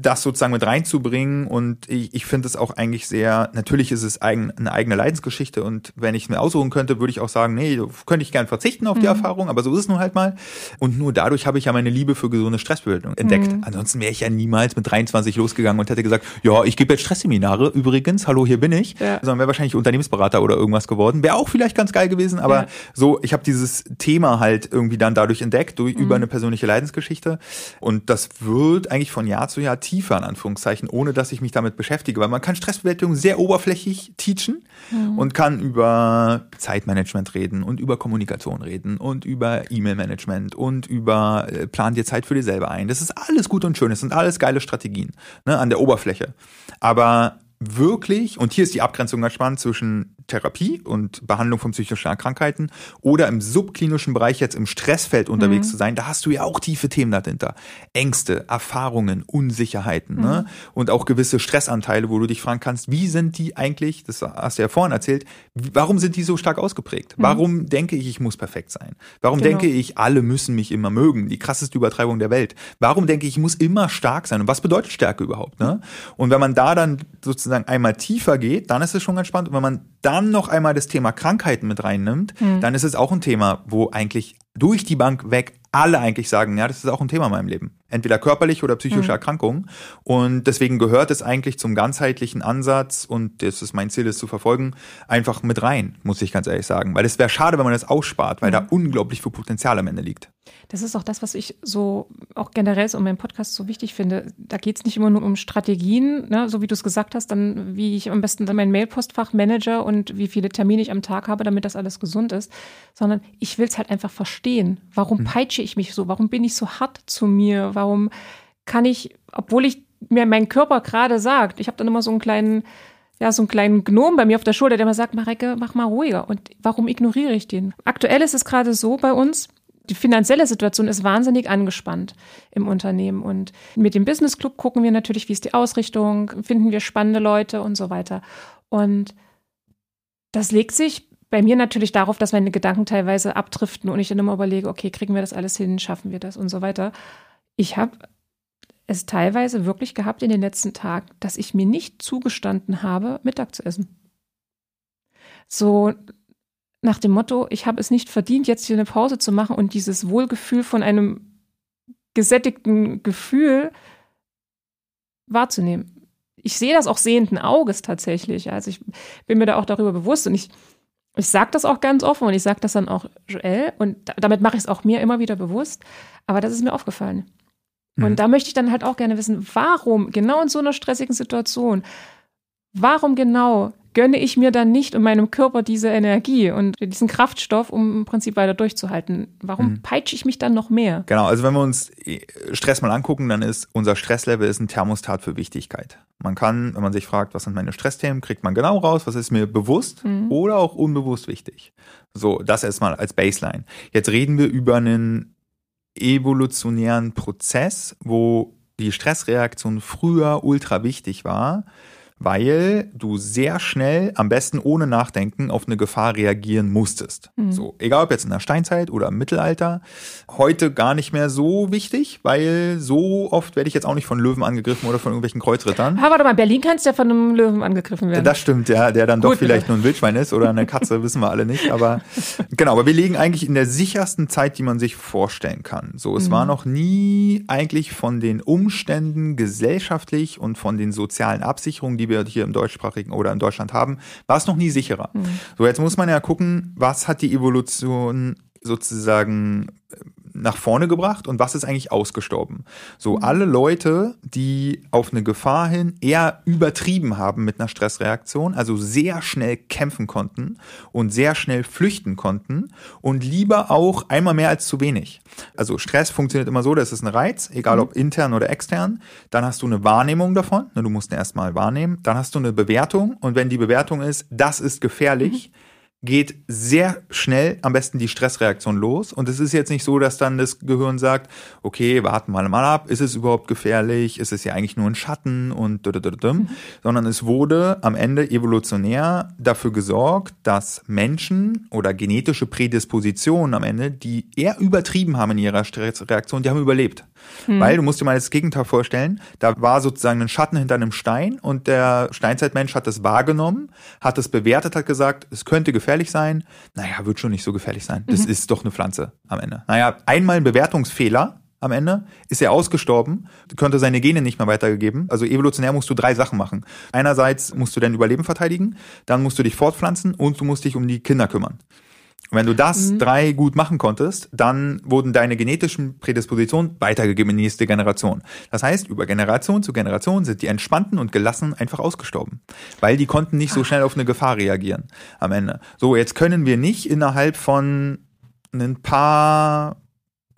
das sozusagen mit reinzubringen. Und ich, ich finde es auch eigentlich sehr, natürlich ist es eigen, eine eigene Leidensgeschichte. Und wenn ich mir aussuchen könnte, würde ich auch sagen, nee, könnte ich gern verzichten auf die mhm. Erfahrung, aber so ist es nun halt mal. Und nur dadurch habe ich ja meine Liebe für gesunde Stressbewältigung entdeckt. Mhm. Ansonsten wäre ich ja niemals mit 23 losgegangen und hätte gesagt, ja, ich gebe jetzt Stressseminare übrigens, hallo, hier bin ich. Ja. Sondern wäre wahrscheinlich Unternehmensberater oder irgendwas geworden. Wäre auch vielleicht ganz geil gewesen, aber ja. so, ich habe dieses Thema halt irgendwie dann dadurch entdeckt, durch, mhm. über eine persönliche Leidensgeschichte. Und das wird eigentlich von Jahr zu Jahr tiefer, in Anführungszeichen, ohne dass ich mich damit beschäftige. Weil man kann Stressbewältigung sehr oberflächlich teachen mhm. und kann über Zeitmanagement reden und über Kommunikation reden und über E-Mail-Management und über äh, plan dir Zeit für dir selber ein. Das ist alles gut und schön. Das sind alles geile Strategien ne, an der Oberfläche. Aber wirklich, und hier ist die Abgrenzung ganz spannend zwischen Therapie und Behandlung von psychischen Krankheiten oder im subklinischen Bereich jetzt im Stressfeld unterwegs mhm. zu sein, da hast du ja auch tiefe Themen dahinter. Ängste, Erfahrungen, Unsicherheiten ne? mhm. ne? und auch gewisse Stressanteile, wo du dich fragen kannst, wie sind die eigentlich, das hast du ja vorhin erzählt, warum sind die so stark ausgeprägt? Mhm. Warum denke ich, ich muss perfekt sein? Warum genau. denke ich, alle müssen mich immer mögen? Die krasseste Übertreibung der Welt. Warum denke ich, ich muss immer stark sein? Und was bedeutet Stärke überhaupt? Ne? Und wenn man da dann sozusagen einmal tiefer geht, dann ist es schon ganz spannend. Und wenn man dann noch einmal das Thema Krankheiten mit reinnimmt, mhm. dann ist es auch ein Thema, wo eigentlich durch die Bank weg alle eigentlich sagen, ja, das ist auch ein Thema in meinem Leben. Entweder körperlich oder psychische mhm. Erkrankungen. Und deswegen gehört es eigentlich zum ganzheitlichen Ansatz, und das ist mein Ziel, das zu verfolgen, einfach mit rein, muss ich ganz ehrlich sagen. Weil es wäre schade, wenn man das ausspart, weil mhm. da unglaublich viel Potenzial am Ende liegt. Das ist auch das, was ich so auch generell so in meinem Podcast so wichtig finde. Da geht es nicht immer nur um Strategien, ne, so wie du es gesagt hast, dann wie ich am besten mein Mailpostfach manage und wie viele Termine ich am Tag habe, damit das alles gesund ist, sondern ich will es halt einfach verstehen. Warum mhm. peitsche ich mich so? Warum bin ich so hart zu mir? Warum kann ich, obwohl ich mir mein Körper gerade sagt, ich habe dann immer so einen kleinen ja, so einen kleinen Gnom bei mir auf der Schulter, der mir sagt, Mareike, mach mal ruhiger. Und warum ignoriere ich den? Aktuell ist es gerade so bei uns, die finanzielle Situation ist wahnsinnig angespannt im Unternehmen. Und mit dem Business Club gucken wir natürlich, wie ist die Ausrichtung, finden wir spannende Leute und so weiter. Und das legt sich bei mir natürlich darauf, dass meine Gedanken teilweise abdriften und ich dann immer überlege, okay, kriegen wir das alles hin, schaffen wir das und so weiter. Ich habe es teilweise wirklich gehabt in den letzten Tagen, dass ich mir nicht zugestanden habe, Mittag zu essen. So nach dem Motto, ich habe es nicht verdient, jetzt hier eine Pause zu machen und dieses Wohlgefühl von einem gesättigten Gefühl wahrzunehmen. Ich sehe das auch sehenden Auges tatsächlich. Also ich bin mir da auch darüber bewusst und ich, ich sage das auch ganz offen und ich sage das dann auch Joel und damit mache ich es auch mir immer wieder bewusst. Aber das ist mir aufgefallen. Und mhm. da möchte ich dann halt auch gerne wissen, warum genau in so einer stressigen Situation, warum genau gönne ich mir dann nicht in meinem Körper diese Energie und diesen Kraftstoff, um im Prinzip weiter durchzuhalten? Warum mhm. peitsche ich mich dann noch mehr? Genau, also wenn wir uns Stress mal angucken, dann ist unser Stresslevel ist ein Thermostat für Wichtigkeit. Man kann, wenn man sich fragt, was sind meine Stressthemen, kriegt man genau raus, was ist mir bewusst mhm. oder auch unbewusst wichtig. So, das erstmal als Baseline. Jetzt reden wir über einen evolutionären Prozess, wo die Stressreaktion früher ultra wichtig war weil du sehr schnell, am besten ohne Nachdenken, auf eine Gefahr reagieren musstest. Mhm. So, egal ob jetzt in der Steinzeit oder im Mittelalter. Heute gar nicht mehr so wichtig, weil so oft werde ich jetzt auch nicht von Löwen angegriffen oder von irgendwelchen Kreuzrittern. Aber warte mal, Berlin kannst du ja von einem Löwen angegriffen werden. Das stimmt, ja, der dann Gut, doch vielleicht nur ein Wildschwein ist oder eine Katze, <laughs> wissen wir alle nicht. Aber genau, aber wir liegen eigentlich in der sichersten Zeit, die man sich vorstellen kann. So, es mhm. war noch nie eigentlich von den Umständen gesellschaftlich und von den sozialen Absicherungen, die die wir hier im deutschsprachigen oder in Deutschland haben, war es noch nie sicherer. Mhm. So, jetzt muss man ja gucken, was hat die Evolution sozusagen nach vorne gebracht und was ist eigentlich ausgestorben. So mhm. alle Leute, die auf eine Gefahr hin eher übertrieben haben mit einer Stressreaktion, also sehr schnell kämpfen konnten und sehr schnell flüchten konnten und lieber auch einmal mehr als zu wenig. Also Stress funktioniert immer so, das ist ein Reiz, egal mhm. ob intern oder extern. Dann hast du eine Wahrnehmung davon, ne, du musst ihn erstmal wahrnehmen. Dann hast du eine Bewertung und wenn die Bewertung ist, das ist gefährlich, mhm geht sehr schnell am besten die Stressreaktion los. Und es ist jetzt nicht so, dass dann das Gehirn sagt, okay, warten wir mal ab, ist es überhaupt gefährlich? Ist es ja eigentlich nur ein Schatten und mhm. sondern es wurde am Ende evolutionär dafür gesorgt, dass Menschen oder genetische Prädispositionen am Ende, die eher übertrieben haben in ihrer Stressreaktion, die haben überlebt. Mhm. Weil du musst dir mal das Gegenteil vorstellen, da war sozusagen ein Schatten hinter einem Stein und der Steinzeitmensch hat das wahrgenommen, hat es bewertet, hat gesagt, es könnte gefährlich sein. Naja, wird schon nicht so gefährlich sein. Das mhm. ist doch eine Pflanze am Ende. Naja, einmal ein Bewertungsfehler am Ende, ist er ausgestorben, könnte seine Gene nicht mehr weitergegeben. Also evolutionär musst du drei Sachen machen. Einerseits musst du dein Überleben verteidigen, dann musst du dich fortpflanzen und du musst dich um die Kinder kümmern. Und wenn du das mhm. drei gut machen konntest, dann wurden deine genetischen Prädispositionen weitergegeben in die nächste Generation. Das heißt, über Generation zu Generation sind die entspannten und gelassen einfach ausgestorben, weil die konnten nicht so schnell auf eine Gefahr reagieren am Ende. So, jetzt können wir nicht innerhalb von ein paar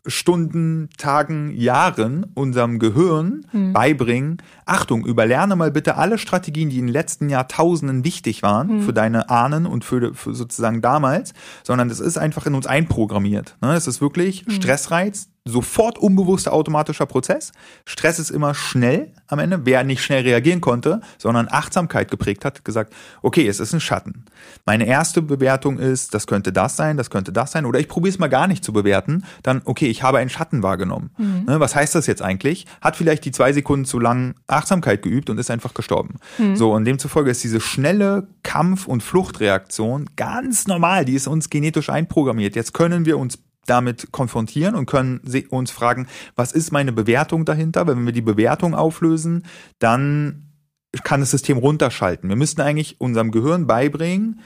Stunden, Tagen, Jahren unserem Gehirn mhm. beibringen, Achtung, überlerne mal bitte alle Strategien, die in den letzten Jahrtausenden wichtig waren mhm. für deine Ahnen und für, für, sozusagen damals, sondern das ist einfach in uns einprogrammiert. Ne? Es ist wirklich mhm. Stressreiz, sofort unbewusster automatischer Prozess. Stress ist immer schnell am Ende. Wer nicht schnell reagieren konnte, sondern Achtsamkeit geprägt hat, gesagt, okay, es ist ein Schatten. Meine erste Bewertung ist, das könnte das sein, das könnte das sein. Oder ich probiere es mal gar nicht zu bewerten. Dann, okay, ich habe einen Schatten wahrgenommen. Mhm. Ne, was heißt das jetzt eigentlich? Hat vielleicht die zwei Sekunden zu lang Achtsamkeit geübt und ist einfach gestorben. Mhm. So, und demzufolge ist diese schnelle Kampf- und Fluchtreaktion ganz normal. Die ist uns genetisch einprogrammiert. Jetzt können wir uns damit konfrontieren und können uns fragen, was ist meine Bewertung dahinter? Wenn wir die Bewertung auflösen, dann kann das System runterschalten. Wir müssten eigentlich unserem Gehirn beibringen,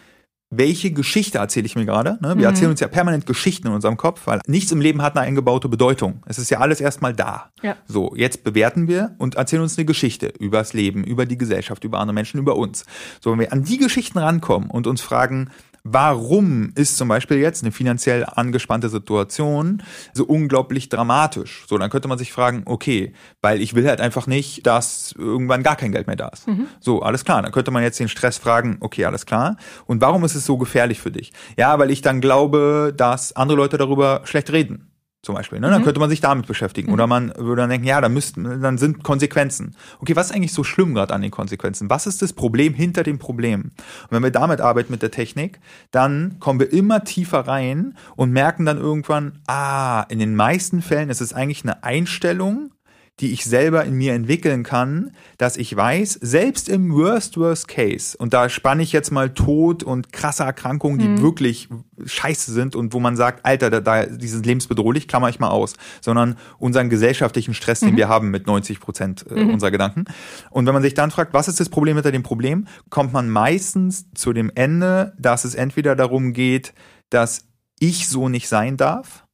welche Geschichte erzähle ich mir gerade? Ne? Wir mhm. erzählen uns ja permanent Geschichten in unserem Kopf, weil nichts im Leben hat eine eingebaute Bedeutung. Es ist ja alles erstmal da. Ja. So, jetzt bewerten wir und erzählen uns eine Geschichte über das Leben, über die Gesellschaft, über andere Menschen, über uns. So, wenn wir an die Geschichten rankommen und uns fragen, warum ist zum Beispiel jetzt eine finanziell angespannte Situation so unglaublich dramatisch? So, dann könnte man sich fragen, okay, weil ich will halt einfach nicht, dass irgendwann gar kein Geld mehr da ist. Mhm. So, alles klar. Dann könnte man jetzt den Stress fragen, okay, alles klar. Und warum ist es so gefährlich für dich? Ja, weil ich dann glaube, dass andere Leute darüber schlecht reden. Zum Beispiel. Ne? Dann Mhm. könnte man sich damit beschäftigen. Mhm. Oder man würde dann denken, ja, dann müssten, dann sind Konsequenzen. Okay, was ist eigentlich so schlimm gerade an den Konsequenzen? Was ist das Problem hinter dem Problem? Und wenn wir damit arbeiten mit der Technik, dann kommen wir immer tiefer rein und merken dann irgendwann, ah, in den meisten Fällen ist es eigentlich eine Einstellung, die ich selber in mir entwickeln kann, dass ich weiß, selbst im Worst, Worst Case, und da spanne ich jetzt mal Tod und krasse Erkrankungen, die Mhm. wirklich scheiße sind und wo man sagt, Alter, da, da dieses lebensbedrohlich, klammer ich mal aus, sondern unseren gesellschaftlichen Stress, den Mhm. wir haben mit 90 Prozent äh, Mhm. unserer Gedanken. Und wenn man sich dann fragt, was ist das Problem hinter dem Problem, kommt man meistens zu dem Ende, dass es entweder darum geht, dass ich so nicht sein darf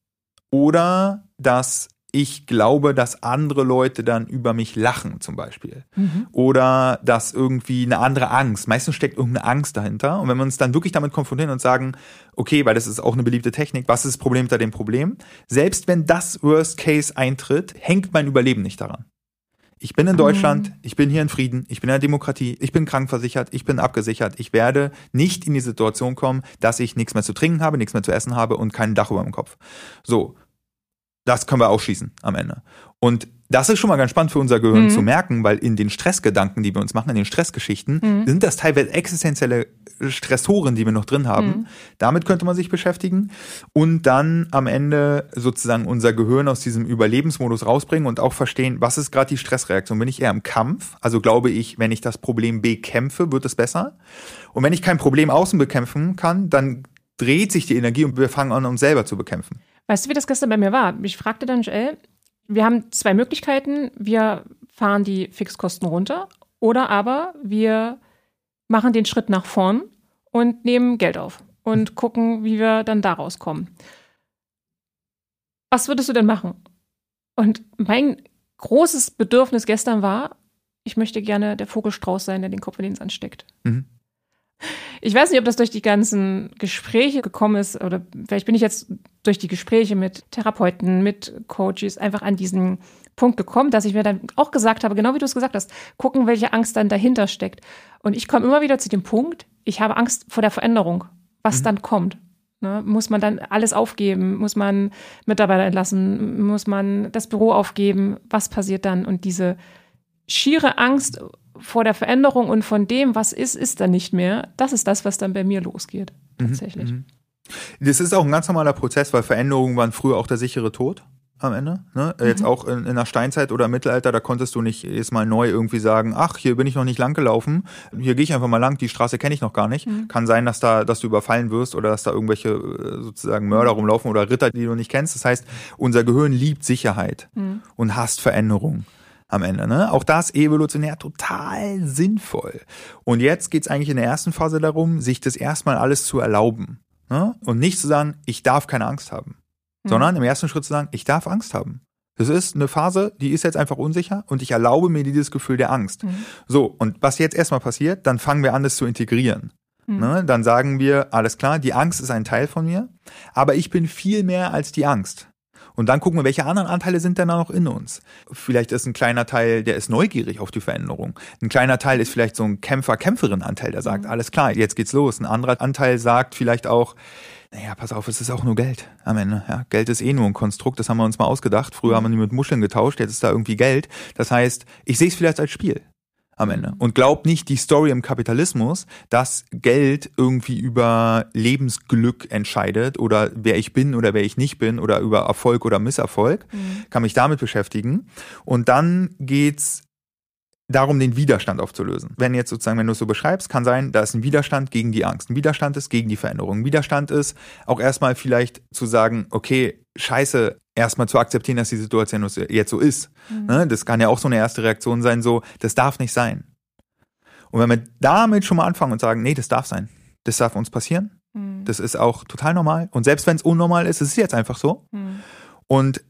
oder dass ich glaube, dass andere Leute dann über mich lachen zum Beispiel. Mhm. Oder dass irgendwie eine andere Angst, meistens steckt irgendeine Angst dahinter. Und wenn wir uns dann wirklich damit konfrontieren und sagen, okay, weil das ist auch eine beliebte Technik, was ist das Problem hinter dem Problem? Selbst wenn das Worst Case eintritt, hängt mein Überleben nicht daran. Ich bin in Mhm. Deutschland, ich bin hier in Frieden, ich bin in der Demokratie, ich bin krankenversichert, ich bin abgesichert. Ich werde nicht in die Situation kommen, dass ich nichts mehr zu trinken habe, nichts mehr zu essen habe und kein Dach über dem Kopf. So, das können wir ausschließen am Ende. Und das ist schon mal ganz spannend für unser Gehirn Mhm. zu merken, weil in den Stressgedanken, die wir uns machen, in den Stressgeschichten, Mhm. sind das teilweise existenzielle Stressoren, die wir noch drin haben. Mhm. Damit könnte man sich beschäftigen und dann am Ende sozusagen unser Gehirn aus diesem Überlebensmodus rausbringen und auch verstehen, was ist gerade die Stressreaktion? Bin ich eher im Kampf? Also glaube ich, wenn ich das Problem bekämpfe, wird es besser. Und wenn ich kein Problem außen bekämpfen kann, dann dreht sich die Energie und wir fangen an, uns selber zu bekämpfen. Weißt du, wie das gestern bei mir war? Ich fragte dann Joel, wir haben zwei Möglichkeiten. Wir fahren die Fixkosten runter oder aber wir machen den Schritt nach vorn und nehmen Geld auf und gucken, wie wir dann da rauskommen. Was würdest du denn machen? Und mein großes Bedürfnis gestern war, ich möchte gerne der Vogelstrauß sein, der den Kopf in den Sand steckt. Mhm. Ich weiß nicht, ob das durch die ganzen Gespräche gekommen ist oder vielleicht bin ich jetzt durch die Gespräche mit Therapeuten, mit Coaches einfach an diesen Punkt gekommen, dass ich mir dann auch gesagt habe, genau wie du es gesagt hast, gucken, welche Angst dann dahinter steckt. Und ich komme immer wieder zu dem Punkt, ich habe Angst vor der Veränderung, was Mhm. dann kommt. Ne, muss man dann alles aufgeben? Muss man Mitarbeiter entlassen? Muss man das Büro aufgeben? Was passiert dann? Und diese schiere Angst vor der Veränderung und von dem, was ist, ist dann nicht mehr. Das ist das, was dann bei mir losgeht. Tatsächlich. Mhm. Das ist auch ein ganz normaler Prozess, weil Veränderungen waren früher auch der sichere Tod am Ende. Ne? Jetzt Mhm. auch in, in der Steinzeit oder Mittelalter, da konntest du nicht jedes Mal neu irgendwie sagen, ach, hier bin ich noch nicht lang gelaufen, hier gehe ich einfach mal lang, die Straße kenne ich noch gar nicht. Mhm. Kann sein, dass da, dass du überfallen wirst oder dass da irgendwelche äh, sozusagen Mörder rumlaufen oder Ritter, die du nicht kennst. Das heißt, unser Gehirn liebt Sicherheit Mhm. und hasst Veränderung am Ende. Ne? Auch das evolutionär total sinnvoll. Und jetzt geht's eigentlich in der ersten Phase darum, sich das erstmal alles zu erlauben. Ne? Und nicht zu sagen, ich darf keine Angst haben, Mhm. sondern im ersten Schritt zu sagen, ich darf Angst haben. Das ist eine Phase, die ist jetzt einfach unsicher und ich erlaube mir dieses Gefühl der Angst. Mhm. So, und was jetzt erstmal passiert, dann fangen wir an, das zu integrieren. Mhm. Ne? Dann sagen wir, alles klar, die Angst ist ein Teil von mir, aber ich bin viel mehr als die Angst. Und dann gucken wir, welche anderen Anteile sind denn da noch in uns. Vielleicht ist ein kleiner Teil, der ist neugierig auf die Veränderung. Ein kleiner Teil ist vielleicht so ein Kämpfer-Kämpferin-Anteil, der sagt, Mhm. alles klar, jetzt geht's los. Ein anderer Anteil sagt vielleicht auch, naja, pass auf, es ist auch nur Geld am Ende. Ja, Geld ist eh nur ein Konstrukt, das haben wir uns mal ausgedacht. Früher haben wir die mit Muscheln getauscht, jetzt ist da irgendwie Geld. Das heißt, ich sehe es vielleicht als Spiel am Ende. Und glaubt nicht die Story im Kapitalismus, dass Geld irgendwie über Lebensglück entscheidet oder wer ich bin oder wer ich nicht bin oder über Erfolg oder Misserfolg. Mhm. Kann mich damit beschäftigen. Und dann geht's darum, den Widerstand aufzulösen. Wenn jetzt sozusagen, wenn du es so beschreibst, kann sein, da ist ein Widerstand gegen die Angst. Ein Widerstand ist gegen die Veränderung. Ein Widerstand ist auch erstmal vielleicht zu sagen, okay, scheiße, erstmal zu akzeptieren, dass die Situation jetzt so ist. Mhm. Ne? Das kann ja auch so eine erste Reaktion sein, so, das darf nicht sein. Und wenn wir damit schon mal anfangen und sagen, nee, das darf sein, das darf uns passieren, Mhm. das ist auch total normal. Und selbst wenn es unnormal ist, es ist jetzt einfach so. Mhm. Und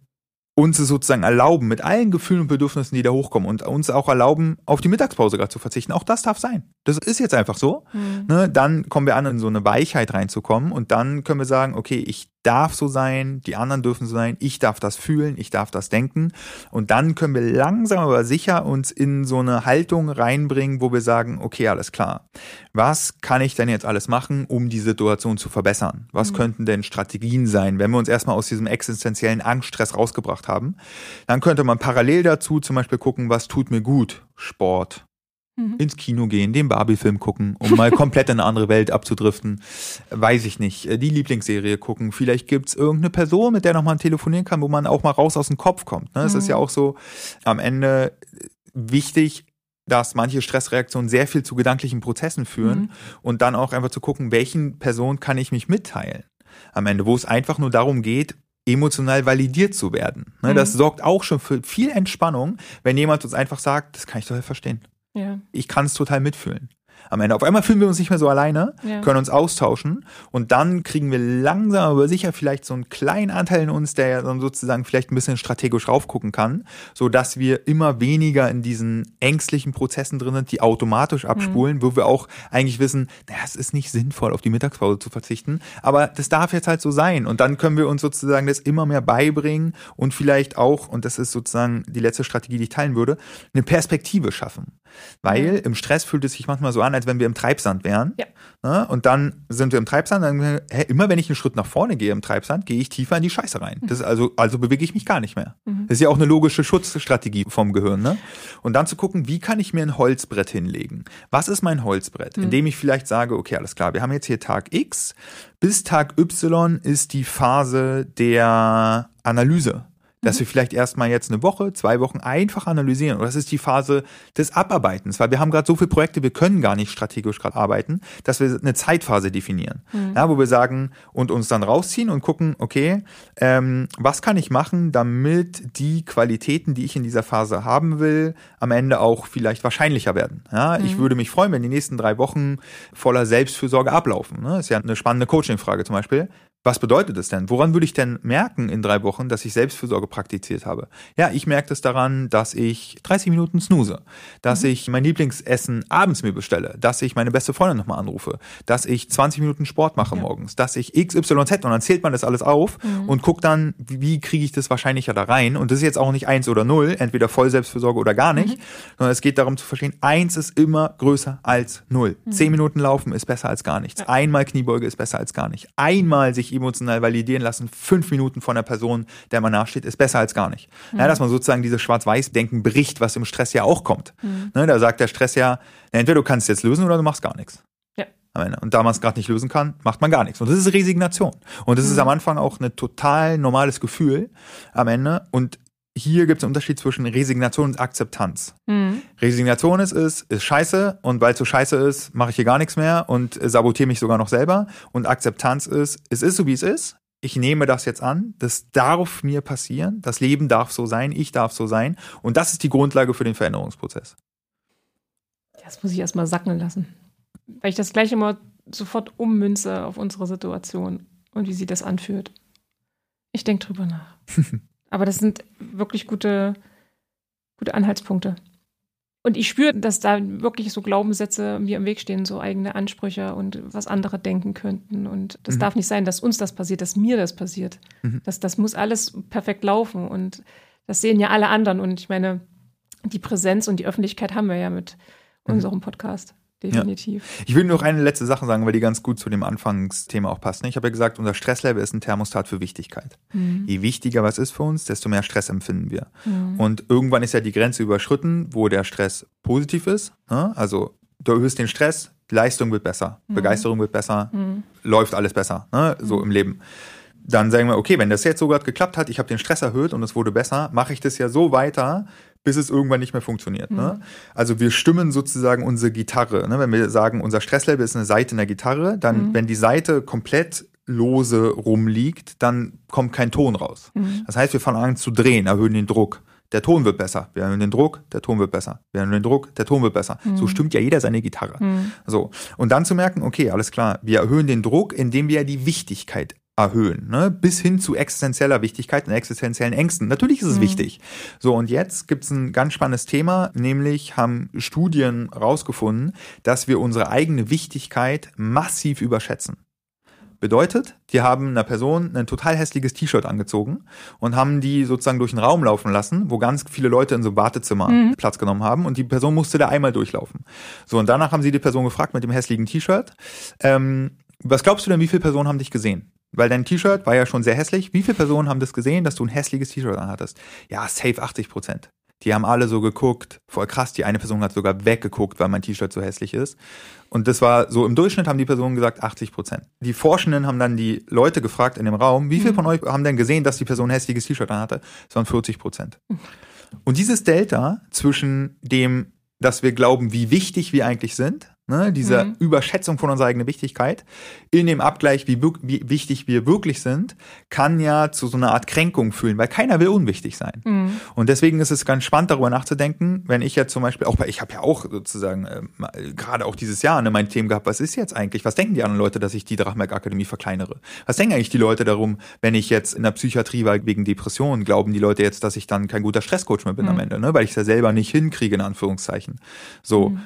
uns es sozusagen erlauben, mit allen Gefühlen und Bedürfnissen, die da hochkommen, und uns auch erlauben, auf die Mittagspause gerade zu verzichten. Auch das darf sein. Das ist jetzt einfach so. Mhm. Ne? Dann kommen wir an, in so eine Weichheit reinzukommen und dann können wir sagen, okay, ich darf so sein, die anderen dürfen so sein, ich darf das fühlen, ich darf das denken. Und dann können wir langsam aber sicher uns in so eine Haltung reinbringen, wo wir sagen, okay, alles klar. Was kann ich denn jetzt alles machen, um die Situation zu verbessern? Was mhm. könnten denn Strategien sein, wenn wir uns erstmal aus diesem existenziellen Angststress rausgebracht haben? Dann könnte man parallel dazu zum Beispiel gucken, was tut mir gut? Sport, mhm. ins Kino gehen, den Barbie-Film gucken, um mal <laughs> komplett in eine andere Welt abzudriften. Weiß ich nicht. Äh, die Lieblingsserie gucken. Vielleicht gibt's irgendeine Person, mit der noch mal telefonieren kann, wo man auch mal raus aus dem Kopf kommt. Ne? Es mhm. ist ja auch so am Ende wichtig, dass manche Stressreaktionen sehr viel zu gedanklichen Prozessen führen mhm. und dann auch einfach zu gucken, welchen Personen kann ich mich mitteilen am Ende, wo es einfach nur darum geht, emotional validiert zu werden. Ne, mhm. Das sorgt auch schon für viel Entspannung, wenn jemand uns einfach sagt, das kann ich total verstehen. Ja. Ich kann es total mitfühlen am Ende. Auf einmal fühlen wir uns nicht mehr so alleine, ja. können uns austauschen und dann kriegen wir langsam aber sicher vielleicht so einen kleinen Anteil in uns, der ja dann sozusagen vielleicht ein bisschen strategisch raufgucken kann, so dass wir immer weniger in diesen ängstlichen Prozessen drin sind, die automatisch mhm. abspulen, mhm. wo wir auch eigentlich wissen, naja, es ist nicht sinnvoll, auf die Mittagspause zu verzichten, aber das darf jetzt halt so sein und dann können wir uns sozusagen das immer mehr beibringen und vielleicht auch, und das ist sozusagen die letzte Strategie, die ich teilen würde, eine Perspektive schaffen. Weil mhm. im Stress fühlt es sich manchmal so an, als wenn wir im Treibsand wären. Ja. Ne? Und dann sind wir im Treibsand, dann, hä, immer wenn ich einen Schritt nach vorne gehe im Treibsand, gehe ich tiefer in die Scheiße rein. Das ist also, also bewege ich mich gar nicht mehr. Mhm. Das ist ja auch eine logische Schutzstrategie vom Gehirn. Ne? Und dann zu gucken, wie kann ich mir ein Holzbrett hinlegen? Was ist mein Holzbrett? Mhm. Indem ich vielleicht sage, okay, alles klar, wir haben jetzt hier Tag X, bis Tag Y ist die Phase der Analyse dass mhm. wir vielleicht erstmal jetzt eine Woche, zwei Wochen einfach analysieren. Und das ist die Phase des Abarbeitens, weil wir haben gerade so viele Projekte, wir können gar nicht strategisch gerade arbeiten, dass wir eine Zeitphase definieren, mhm. ja, wo wir sagen und uns dann rausziehen und gucken, okay, ähm, was kann ich machen, damit die Qualitäten, die ich in dieser Phase haben will, am Ende auch vielleicht wahrscheinlicher werden. Ja, mhm. Ich würde mich freuen, wenn die nächsten drei Wochen voller Selbstfürsorge ablaufen. Ne? Das ist ja eine spannende Coaching-Frage zum Beispiel. Was bedeutet das denn? Woran würde ich denn merken in drei Wochen, dass ich Selbstfürsorge praktiziert habe? Ja, ich merke das daran, dass ich 30 Minuten snooze, dass mhm. ich mein Lieblingsessen abends mir bestelle, dass ich meine beste Freundin nochmal anrufe, dass ich 20 Minuten Sport mache ja. morgens, dass ich XYZ und dann zählt man das alles auf mhm. und guckt dann, wie, kriege ich das wahrscheinlicher da rein? Und das ist jetzt auch nicht eins oder null, entweder voll Selbstfürsorge oder gar nicht, mhm. sondern es geht darum zu verstehen, eins ist immer größer als null. Mhm. Zehn Minuten laufen ist besser als gar nichts. Ja. Einmal Kniebeuge ist besser als gar nicht. Einmal sich emotional validieren lassen, fünf Minuten von der Person, der man nachsteht, ist besser als gar nicht. Mhm. Ja, dass man sozusagen dieses Schwarz-Weiß-Denken bricht, was im Stress ja auch kommt. Mhm. Ne, da sagt der Stress ja, entweder du kannst es jetzt lösen oder du machst gar nichts. Ja. Und da man es gerade nicht lösen kann, macht man gar nichts. Und das ist Resignation. Und das mhm. ist am Anfang auch ein total normales Gefühl am Ende. Und hier gibt es einen Unterschied zwischen Resignation und Akzeptanz. Mhm. Resignation ist, ist, ist scheiße und weil es so scheiße ist, mache ich hier gar nichts mehr und sabotiere mich sogar noch selber. Und Akzeptanz ist, es ist so wie es ist. Ich nehme das jetzt an, das darf mir passieren, das Leben darf so sein, ich darf so sein. Und das ist die Grundlage für den Veränderungsprozess. Das muss ich erstmal sacken lassen. Weil ich das gleich immer sofort ummünze auf unsere Situation und wie sie das anfühlt. Ich denke drüber nach. <laughs> Aber das sind wirklich gute, gute Anhaltspunkte. Und ich spüre, dass da wirklich so Glaubenssätze mir im Weg stehen, so eigene Ansprüche und was andere denken könnten. Und das mhm. darf nicht sein, dass uns das passiert, dass mir das passiert. Mhm. Das, das muss alles perfekt laufen. Und das sehen ja alle anderen. Und ich meine, die Präsenz und die Öffentlichkeit haben wir ja mit mhm. unserem Podcast definitiv. Ja. Ich will nur noch eine letzte Sache sagen, weil die ganz gut zu dem Anfangsthema auch passt. Ne? Ich habe ja gesagt, unser Stresslevel ist ein Thermostat für Wichtigkeit. Mhm. Je wichtiger was ist für uns, desto mehr Stress empfinden wir. Mhm. Und irgendwann ist ja die Grenze überschritten, wo der Stress positiv ist. Ne? Also du erhöhst den Stress, Leistung wird besser, mhm. Begeisterung wird besser, mhm. läuft alles besser, ne? so mhm. im Leben dann sagen wir, okay, wenn das jetzt so gerade geklappt hat, ich habe den Stress erhöht und es wurde besser, mache ich das ja so weiter, bis es irgendwann nicht mehr funktioniert. Ne? Mhm. Ne? Also wir stimmen sozusagen unsere Gitarre. Ne? Wenn wir sagen, unser Stresslevel ist eine Seite in der Gitarre, dann, mhm. wenn die Seite komplett lose rumliegt, dann kommt kein Ton raus. Mhm. Das heißt, wir fangen an zu drehen, erhöhen den Druck. Der Ton wird besser. Wir erhöhen den Druck, der Ton wird besser. Wir erhöhen den Druck, der Ton wird besser. So mhm. stimmt ja jeder seine Gitarre. Mhm. So. Und dann zu merken, okay, alles klar, wir erhöhen den Druck, indem wir die Wichtigkeit erhöhen, ne? bis hin zu existenzieller Wichtigkeit und existenziellen Ängsten. Natürlich ist es mhm. wichtig. So, und jetzt gibt's ein ganz spannendes Thema, nämlich haben Studien rausgefunden, dass wir unsere eigene Wichtigkeit massiv überschätzen. Bedeutet, die haben einer Person ein total hässliches T-Shirt angezogen und haben die sozusagen durch den Raum laufen lassen, wo ganz viele Leute in so einem Wartezimmer mhm. Platz genommen haben und die Person musste da einmal durchlaufen. So, und danach haben sie die Person gefragt mit dem hässlichen T-Shirt, ähm, was glaubst du denn, wie viele Personen haben dich gesehen? Weil dein T-Shirt war ja schon sehr hässlich. Wie viele Personen haben das gesehen, dass du ein hässliches T-Shirt anhattest? Ja, safe 80 Prozent. Die haben alle so geguckt, voll krass, die eine Person hat sogar weggeguckt, weil mein T-Shirt so hässlich ist. Und das war so im Durchschnitt haben die Personen gesagt 80 Prozent. Die Forschenden haben dann die Leute gefragt in dem Raum, wie viele mhm. von euch haben denn gesehen, dass die Person ein hässliches T-Shirt anhatte? Es waren 40 Prozent. Und dieses Delta zwischen dem, dass wir glauben, wie wichtig wir eigentlich sind, ne, diese mhm. Überschätzung von unserer eigenen Wichtigkeit, in dem Abgleich, wie, wie, wichtig wir wirklich sind, kann ja zu so einer Art Kränkung fühlen, weil keiner will unwichtig sein. Mhm. Und deswegen ist es ganz spannend, darüber nachzudenken, wenn ich jetzt zum Beispiel, auch bei, ich habe ja auch sozusagen äh, gerade auch dieses Jahr ne, mein Themen gehabt, was ist jetzt eigentlich, was denken die anderen Leute, dass ich die Drachmerk Akademie verkleinere? Was denken eigentlich die Leute darum, wenn ich jetzt in der Psychiatrie war wegen Depressionen, glauben die Leute jetzt, dass ich dann kein guter Stresscoach mehr bin mhm. am Ende, ne? weil ich es ja selber nicht hinkriege, in Anführungszeichen. So.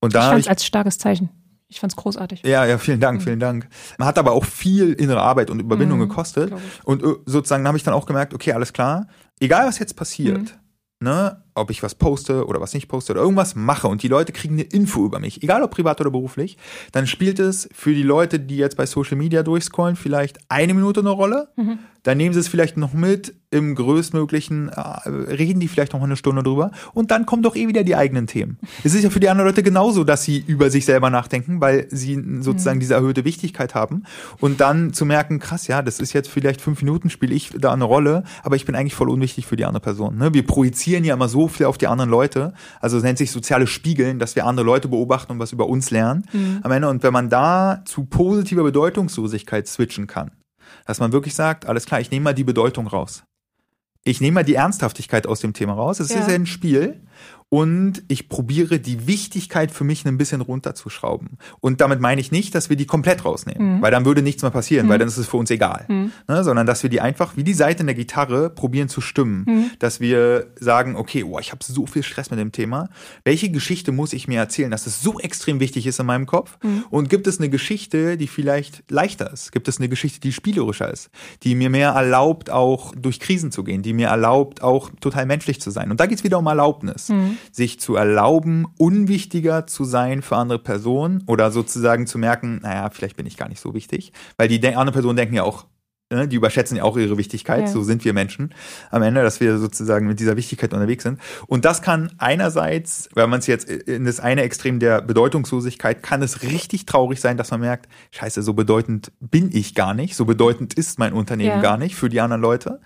Und da ich fand es als starkes Zeichen. Ich fand es großartig. Ja, ja, vielen Dank, mhm. vielen Dank. Man hat aber auch viel innere Arbeit und Überwindung mhm, gekostet. Und äh, sozusagen habe ich dann auch gemerkt, okay, alles klar, egal was jetzt passiert, mhm. ne, ob ich was poste oder was nicht poste oder irgendwas mache und die Leute kriegen eine Info über mich, egal ob privat oder beruflich, dann spielt es für die Leute, die jetzt bei Social Media durchscrollen, vielleicht eine Minute eine Rolle. Mhm. Dann nehmen sie es vielleicht noch mit im größtmöglichen, äh, reden die vielleicht noch eine Stunde drüber und dann kommen doch eh wieder die eigenen Themen. Es ist ja für die anderen Leute genauso, dass sie über sich selber nachdenken, weil sie sozusagen mhm. diese erhöhte Wichtigkeit haben und dann zu merken, krass, ja, das ist jetzt vielleicht fünf Minuten, spiele ich da eine Rolle, aber ich bin eigentlich voll unwichtig für die andere Person. Ne? Wir projizieren ja immer so viel auf die anderen Leute. Also es nennt sich soziale Spiegeln, dass wir andere Leute beobachten und was über uns lernen mhm. am Ende. Und wenn man da zu positiver Bedeutungslosigkeit switchen kann, dass man wirklich sagt, alles klar, ich nehme mal die Bedeutung raus. Ich nehme mal die Ernsthaftigkeit aus dem Thema raus. Es ja. ist ja ein Spiel und ich probiere die Wichtigkeit für mich ein bisschen runterzuschrauben. Und damit meine ich nicht, dass wir die komplett rausnehmen, mhm. weil dann würde nichts mehr passieren, mhm. weil dann ist es für uns egal, mhm. ne, sondern dass wir die einfach wie die Seite in der Gitarre probieren zu stimmen, mhm. dass wir sagen, okay, oh, ich habe so viel Stress mit dem Thema. Welche Geschichte muss ich mir erzählen, dass es so extrem wichtig ist in meinem Kopf? Mhm. Und gibt es eine Geschichte, die vielleicht leichter ist? Gibt es eine Geschichte, die spielerischer ist, die mir mehr erlaubt, auch durch Krisen zu gehen, die mir erlaubt, auch total menschlich zu sein? Und da geht es wieder um Erlaubnis. Mhm sich zu erlauben, unwichtiger zu sein für andere Personen oder sozusagen zu merken, naja, vielleicht bin ich gar nicht so wichtig. Weil die andere Personen denken ja auch, ne, die überschätzen ja auch ihre Wichtigkeit, ja. so sind wir Menschen am Ende, dass wir sozusagen mit dieser Wichtigkeit unterwegs sind. Und das kann einerseits, wenn man es jetzt in das eine Extrem der Bedeutungslosigkeit, kann es richtig traurig sein, dass man merkt, scheiße, so bedeutend bin ich gar nicht, so bedeutend ist mein Unternehmen ja. gar nicht für die anderen Leute.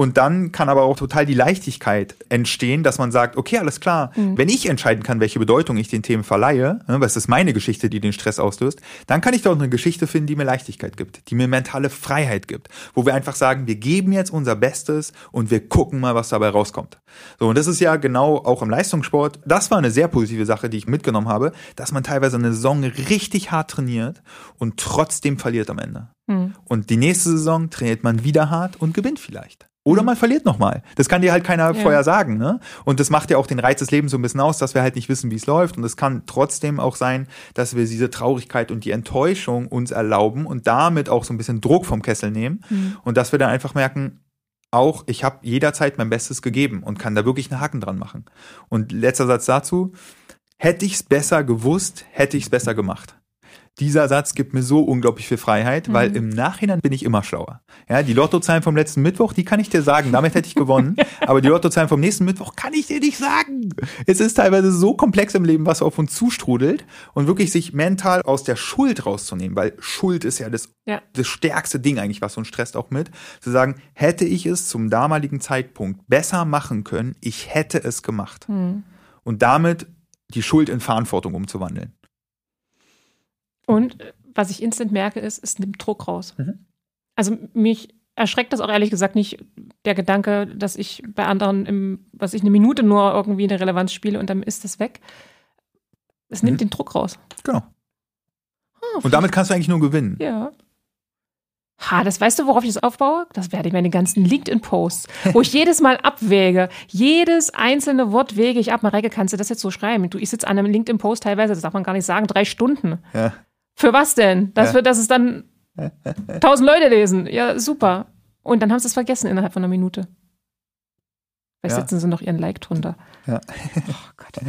Und dann kann aber auch total die Leichtigkeit entstehen, dass man sagt, okay, alles klar, mhm. wenn ich entscheiden kann, welche Bedeutung ich den Themen verleihe, ne, was ist meine Geschichte, die den Stress auslöst, dann kann ich doch eine Geschichte finden, die mir Leichtigkeit gibt, die mir mentale Freiheit gibt, wo wir einfach sagen, wir geben jetzt unser Bestes und wir gucken mal, was dabei rauskommt. So, und das ist ja genau auch im Leistungssport, das war eine sehr positive Sache, die ich mitgenommen habe, dass man teilweise eine Saison richtig hart trainiert und trotzdem verliert am Ende. Mhm. Und die nächste Saison trainiert man wieder hart und gewinnt vielleicht. Oder mhm. man verliert nochmal. Das kann dir halt keiner ja. vorher sagen. Ne? Und das macht ja auch den Reiz des Lebens so ein bisschen aus, dass wir halt nicht wissen, wie es läuft. Und es kann trotzdem auch sein, dass wir diese Traurigkeit und die Enttäuschung uns erlauben und damit auch so ein bisschen Druck vom Kessel nehmen. Mhm. Und dass wir dann einfach merken, auch ich habe jederzeit mein Bestes gegeben und kann da wirklich einen Haken dran machen. Und letzter Satz dazu, hätte ich es besser gewusst, hätte ich es besser gemacht dieser Satz gibt mir so unglaublich viel Freiheit, mhm. weil im Nachhinein bin ich immer schlauer. Ja, die Lottozahlen vom letzten Mittwoch, die kann ich dir sagen, damit hätte ich gewonnen. <laughs> aber die Lottozahlen vom nächsten Mittwoch kann ich dir nicht sagen. Es ist teilweise so komplex im Leben, was auf uns zustrudelt und wirklich sich mental aus der Schuld rauszunehmen, weil Schuld ist ja das, ja. das stärkste Ding eigentlich, was uns stresst auch mit, zu sagen, hätte ich es zum damaligen Zeitpunkt besser machen können, ich hätte es gemacht. Mhm. Und damit die Schuld in Verantwortung umzuwandeln. Und was ich instant merke, ist, es nimmt Druck raus. Mhm. Also mich erschreckt das auch ehrlich gesagt nicht der Gedanke, dass ich bei anderen, im, was ich eine Minute nur irgendwie eine Relevanz spiele und dann ist das weg. Es nimmt mhm. den Druck raus. Genau. Ah, und damit kannst du eigentlich nur gewinnen. Ja. Ha, das weißt du, worauf ich das aufbaue? Das werde ich meine ganzen LinkedIn-Posts, wo ich <laughs> jedes Mal abwäge. Jedes einzelne Wort wäge ich ab. Mareike, kannst du das jetzt so schreiben? Du, ich sitze an einem LinkedIn-Post teilweise, das darf man gar nicht sagen, drei Stunden. Ja. Für was denn? Das, ja. wird, das ist dann <laughs> Tausend Leute lesen. Ja, super. Und dann haben sie es vergessen innerhalb von einer Minute. Vielleicht Ja. setzen sie noch ihren Like drunter. Ja. Oh Gott.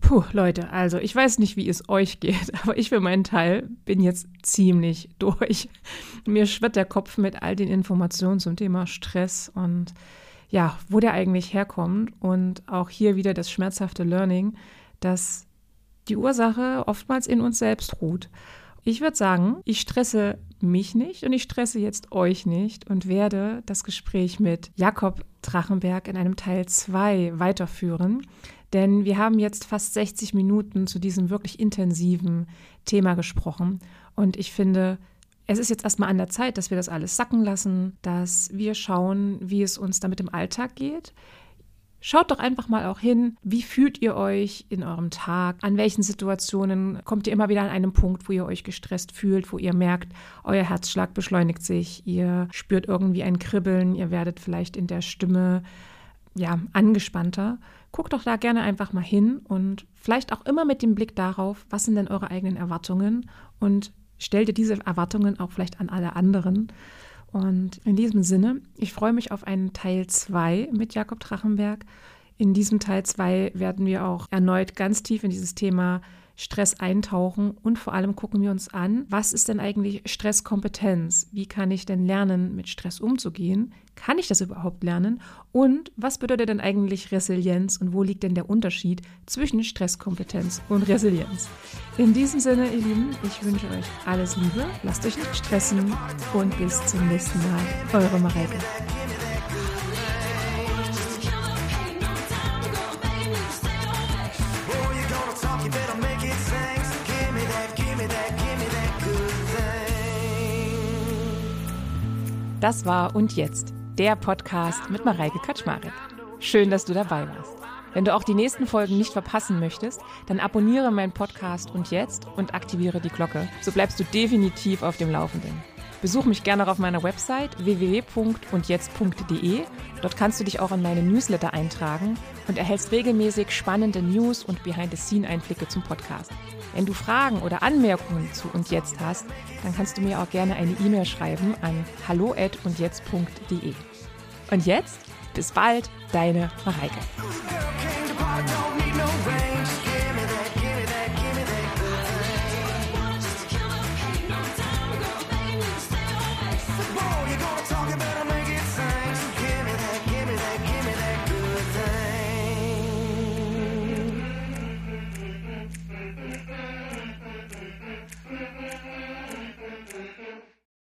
Puh, Leute, also ich weiß nicht, wie es euch geht, <laughs> aber ich für meinen Teil bin jetzt ziemlich durch. Mir schwirrt der Kopf mit all den Informationen zum Thema Stress und ja, wo der eigentlich herkommt und auch hier wieder das schmerzhafte Learning, dass die Ursache oftmals in uns selbst ruht. Ich würde sagen, ich stresse mich nicht und ich stresse jetzt euch nicht und werde das Gespräch mit Jakob Drachenberg in einem Teil 2 weiterführen. Denn wir haben jetzt fast 60 Minuten zu diesem wirklich intensiven Thema gesprochen. Und ich finde, es ist jetzt erstmal an der Zeit, dass wir das alles sacken lassen, dass wir schauen, wie es uns damit im Alltag geht. Schaut doch einfach mal auch hin, wie fühlt ihr euch in eurem Tag, an welchen Situationen kommt ihr immer wieder an einem Punkt, wo ihr euch gestresst fühlt, wo ihr merkt, euer Herzschlag beschleunigt sich, ihr spürt irgendwie ein Kribbeln, ihr werdet vielleicht in der Stimme ja, angespannter. Guckt doch da gerne einfach mal hin und vielleicht auch immer mit dem Blick darauf, was sind denn eure eigenen Erwartungen und stellt ihr diese Erwartungen auch vielleicht an alle anderen. Und in diesem Sinne, ich freue mich auf einen Teil 2 mit Jakob Drachenberg. In diesem Teil 2 werden wir auch erneut ganz tief in dieses Thema Stress eintauchen und vor allem gucken wir uns an, was ist denn eigentlich Stresskompetenz? Wie kann ich denn lernen, mit Stress umzugehen? Kann ich das überhaupt lernen? Und was bedeutet denn eigentlich Resilienz und wo liegt denn der Unterschied zwischen Stresskompetenz und Resilienz? In diesem Sinne, ihr Lieben, ich wünsche euch alles Liebe, lasst euch nicht stressen und bis zum nächsten Mal. Eure Mareike. Das war Und Jetzt, der Podcast mit Mareike Kaczmarek. Schön, dass du dabei warst. Wenn du auch die nächsten Folgen nicht verpassen möchtest, dann abonniere meinen Podcast Und Jetzt und aktiviere die Glocke. So bleibst du definitiv auf dem Laufenden. Besuch mich gerne auf meiner Website www.undjetzt.de. Dort kannst du dich auch in meine Newsletter eintragen und erhältst regelmäßig spannende News und Behind-the-Scene-Einblicke zum Podcast. Wenn du Fragen oder Anmerkungen zu Und Jetzt hast, dann kannst du mir auch gerne eine E-Mail schreiben an hallo@undjetzt.de. Und jetzt, bis bald, deine Mareike.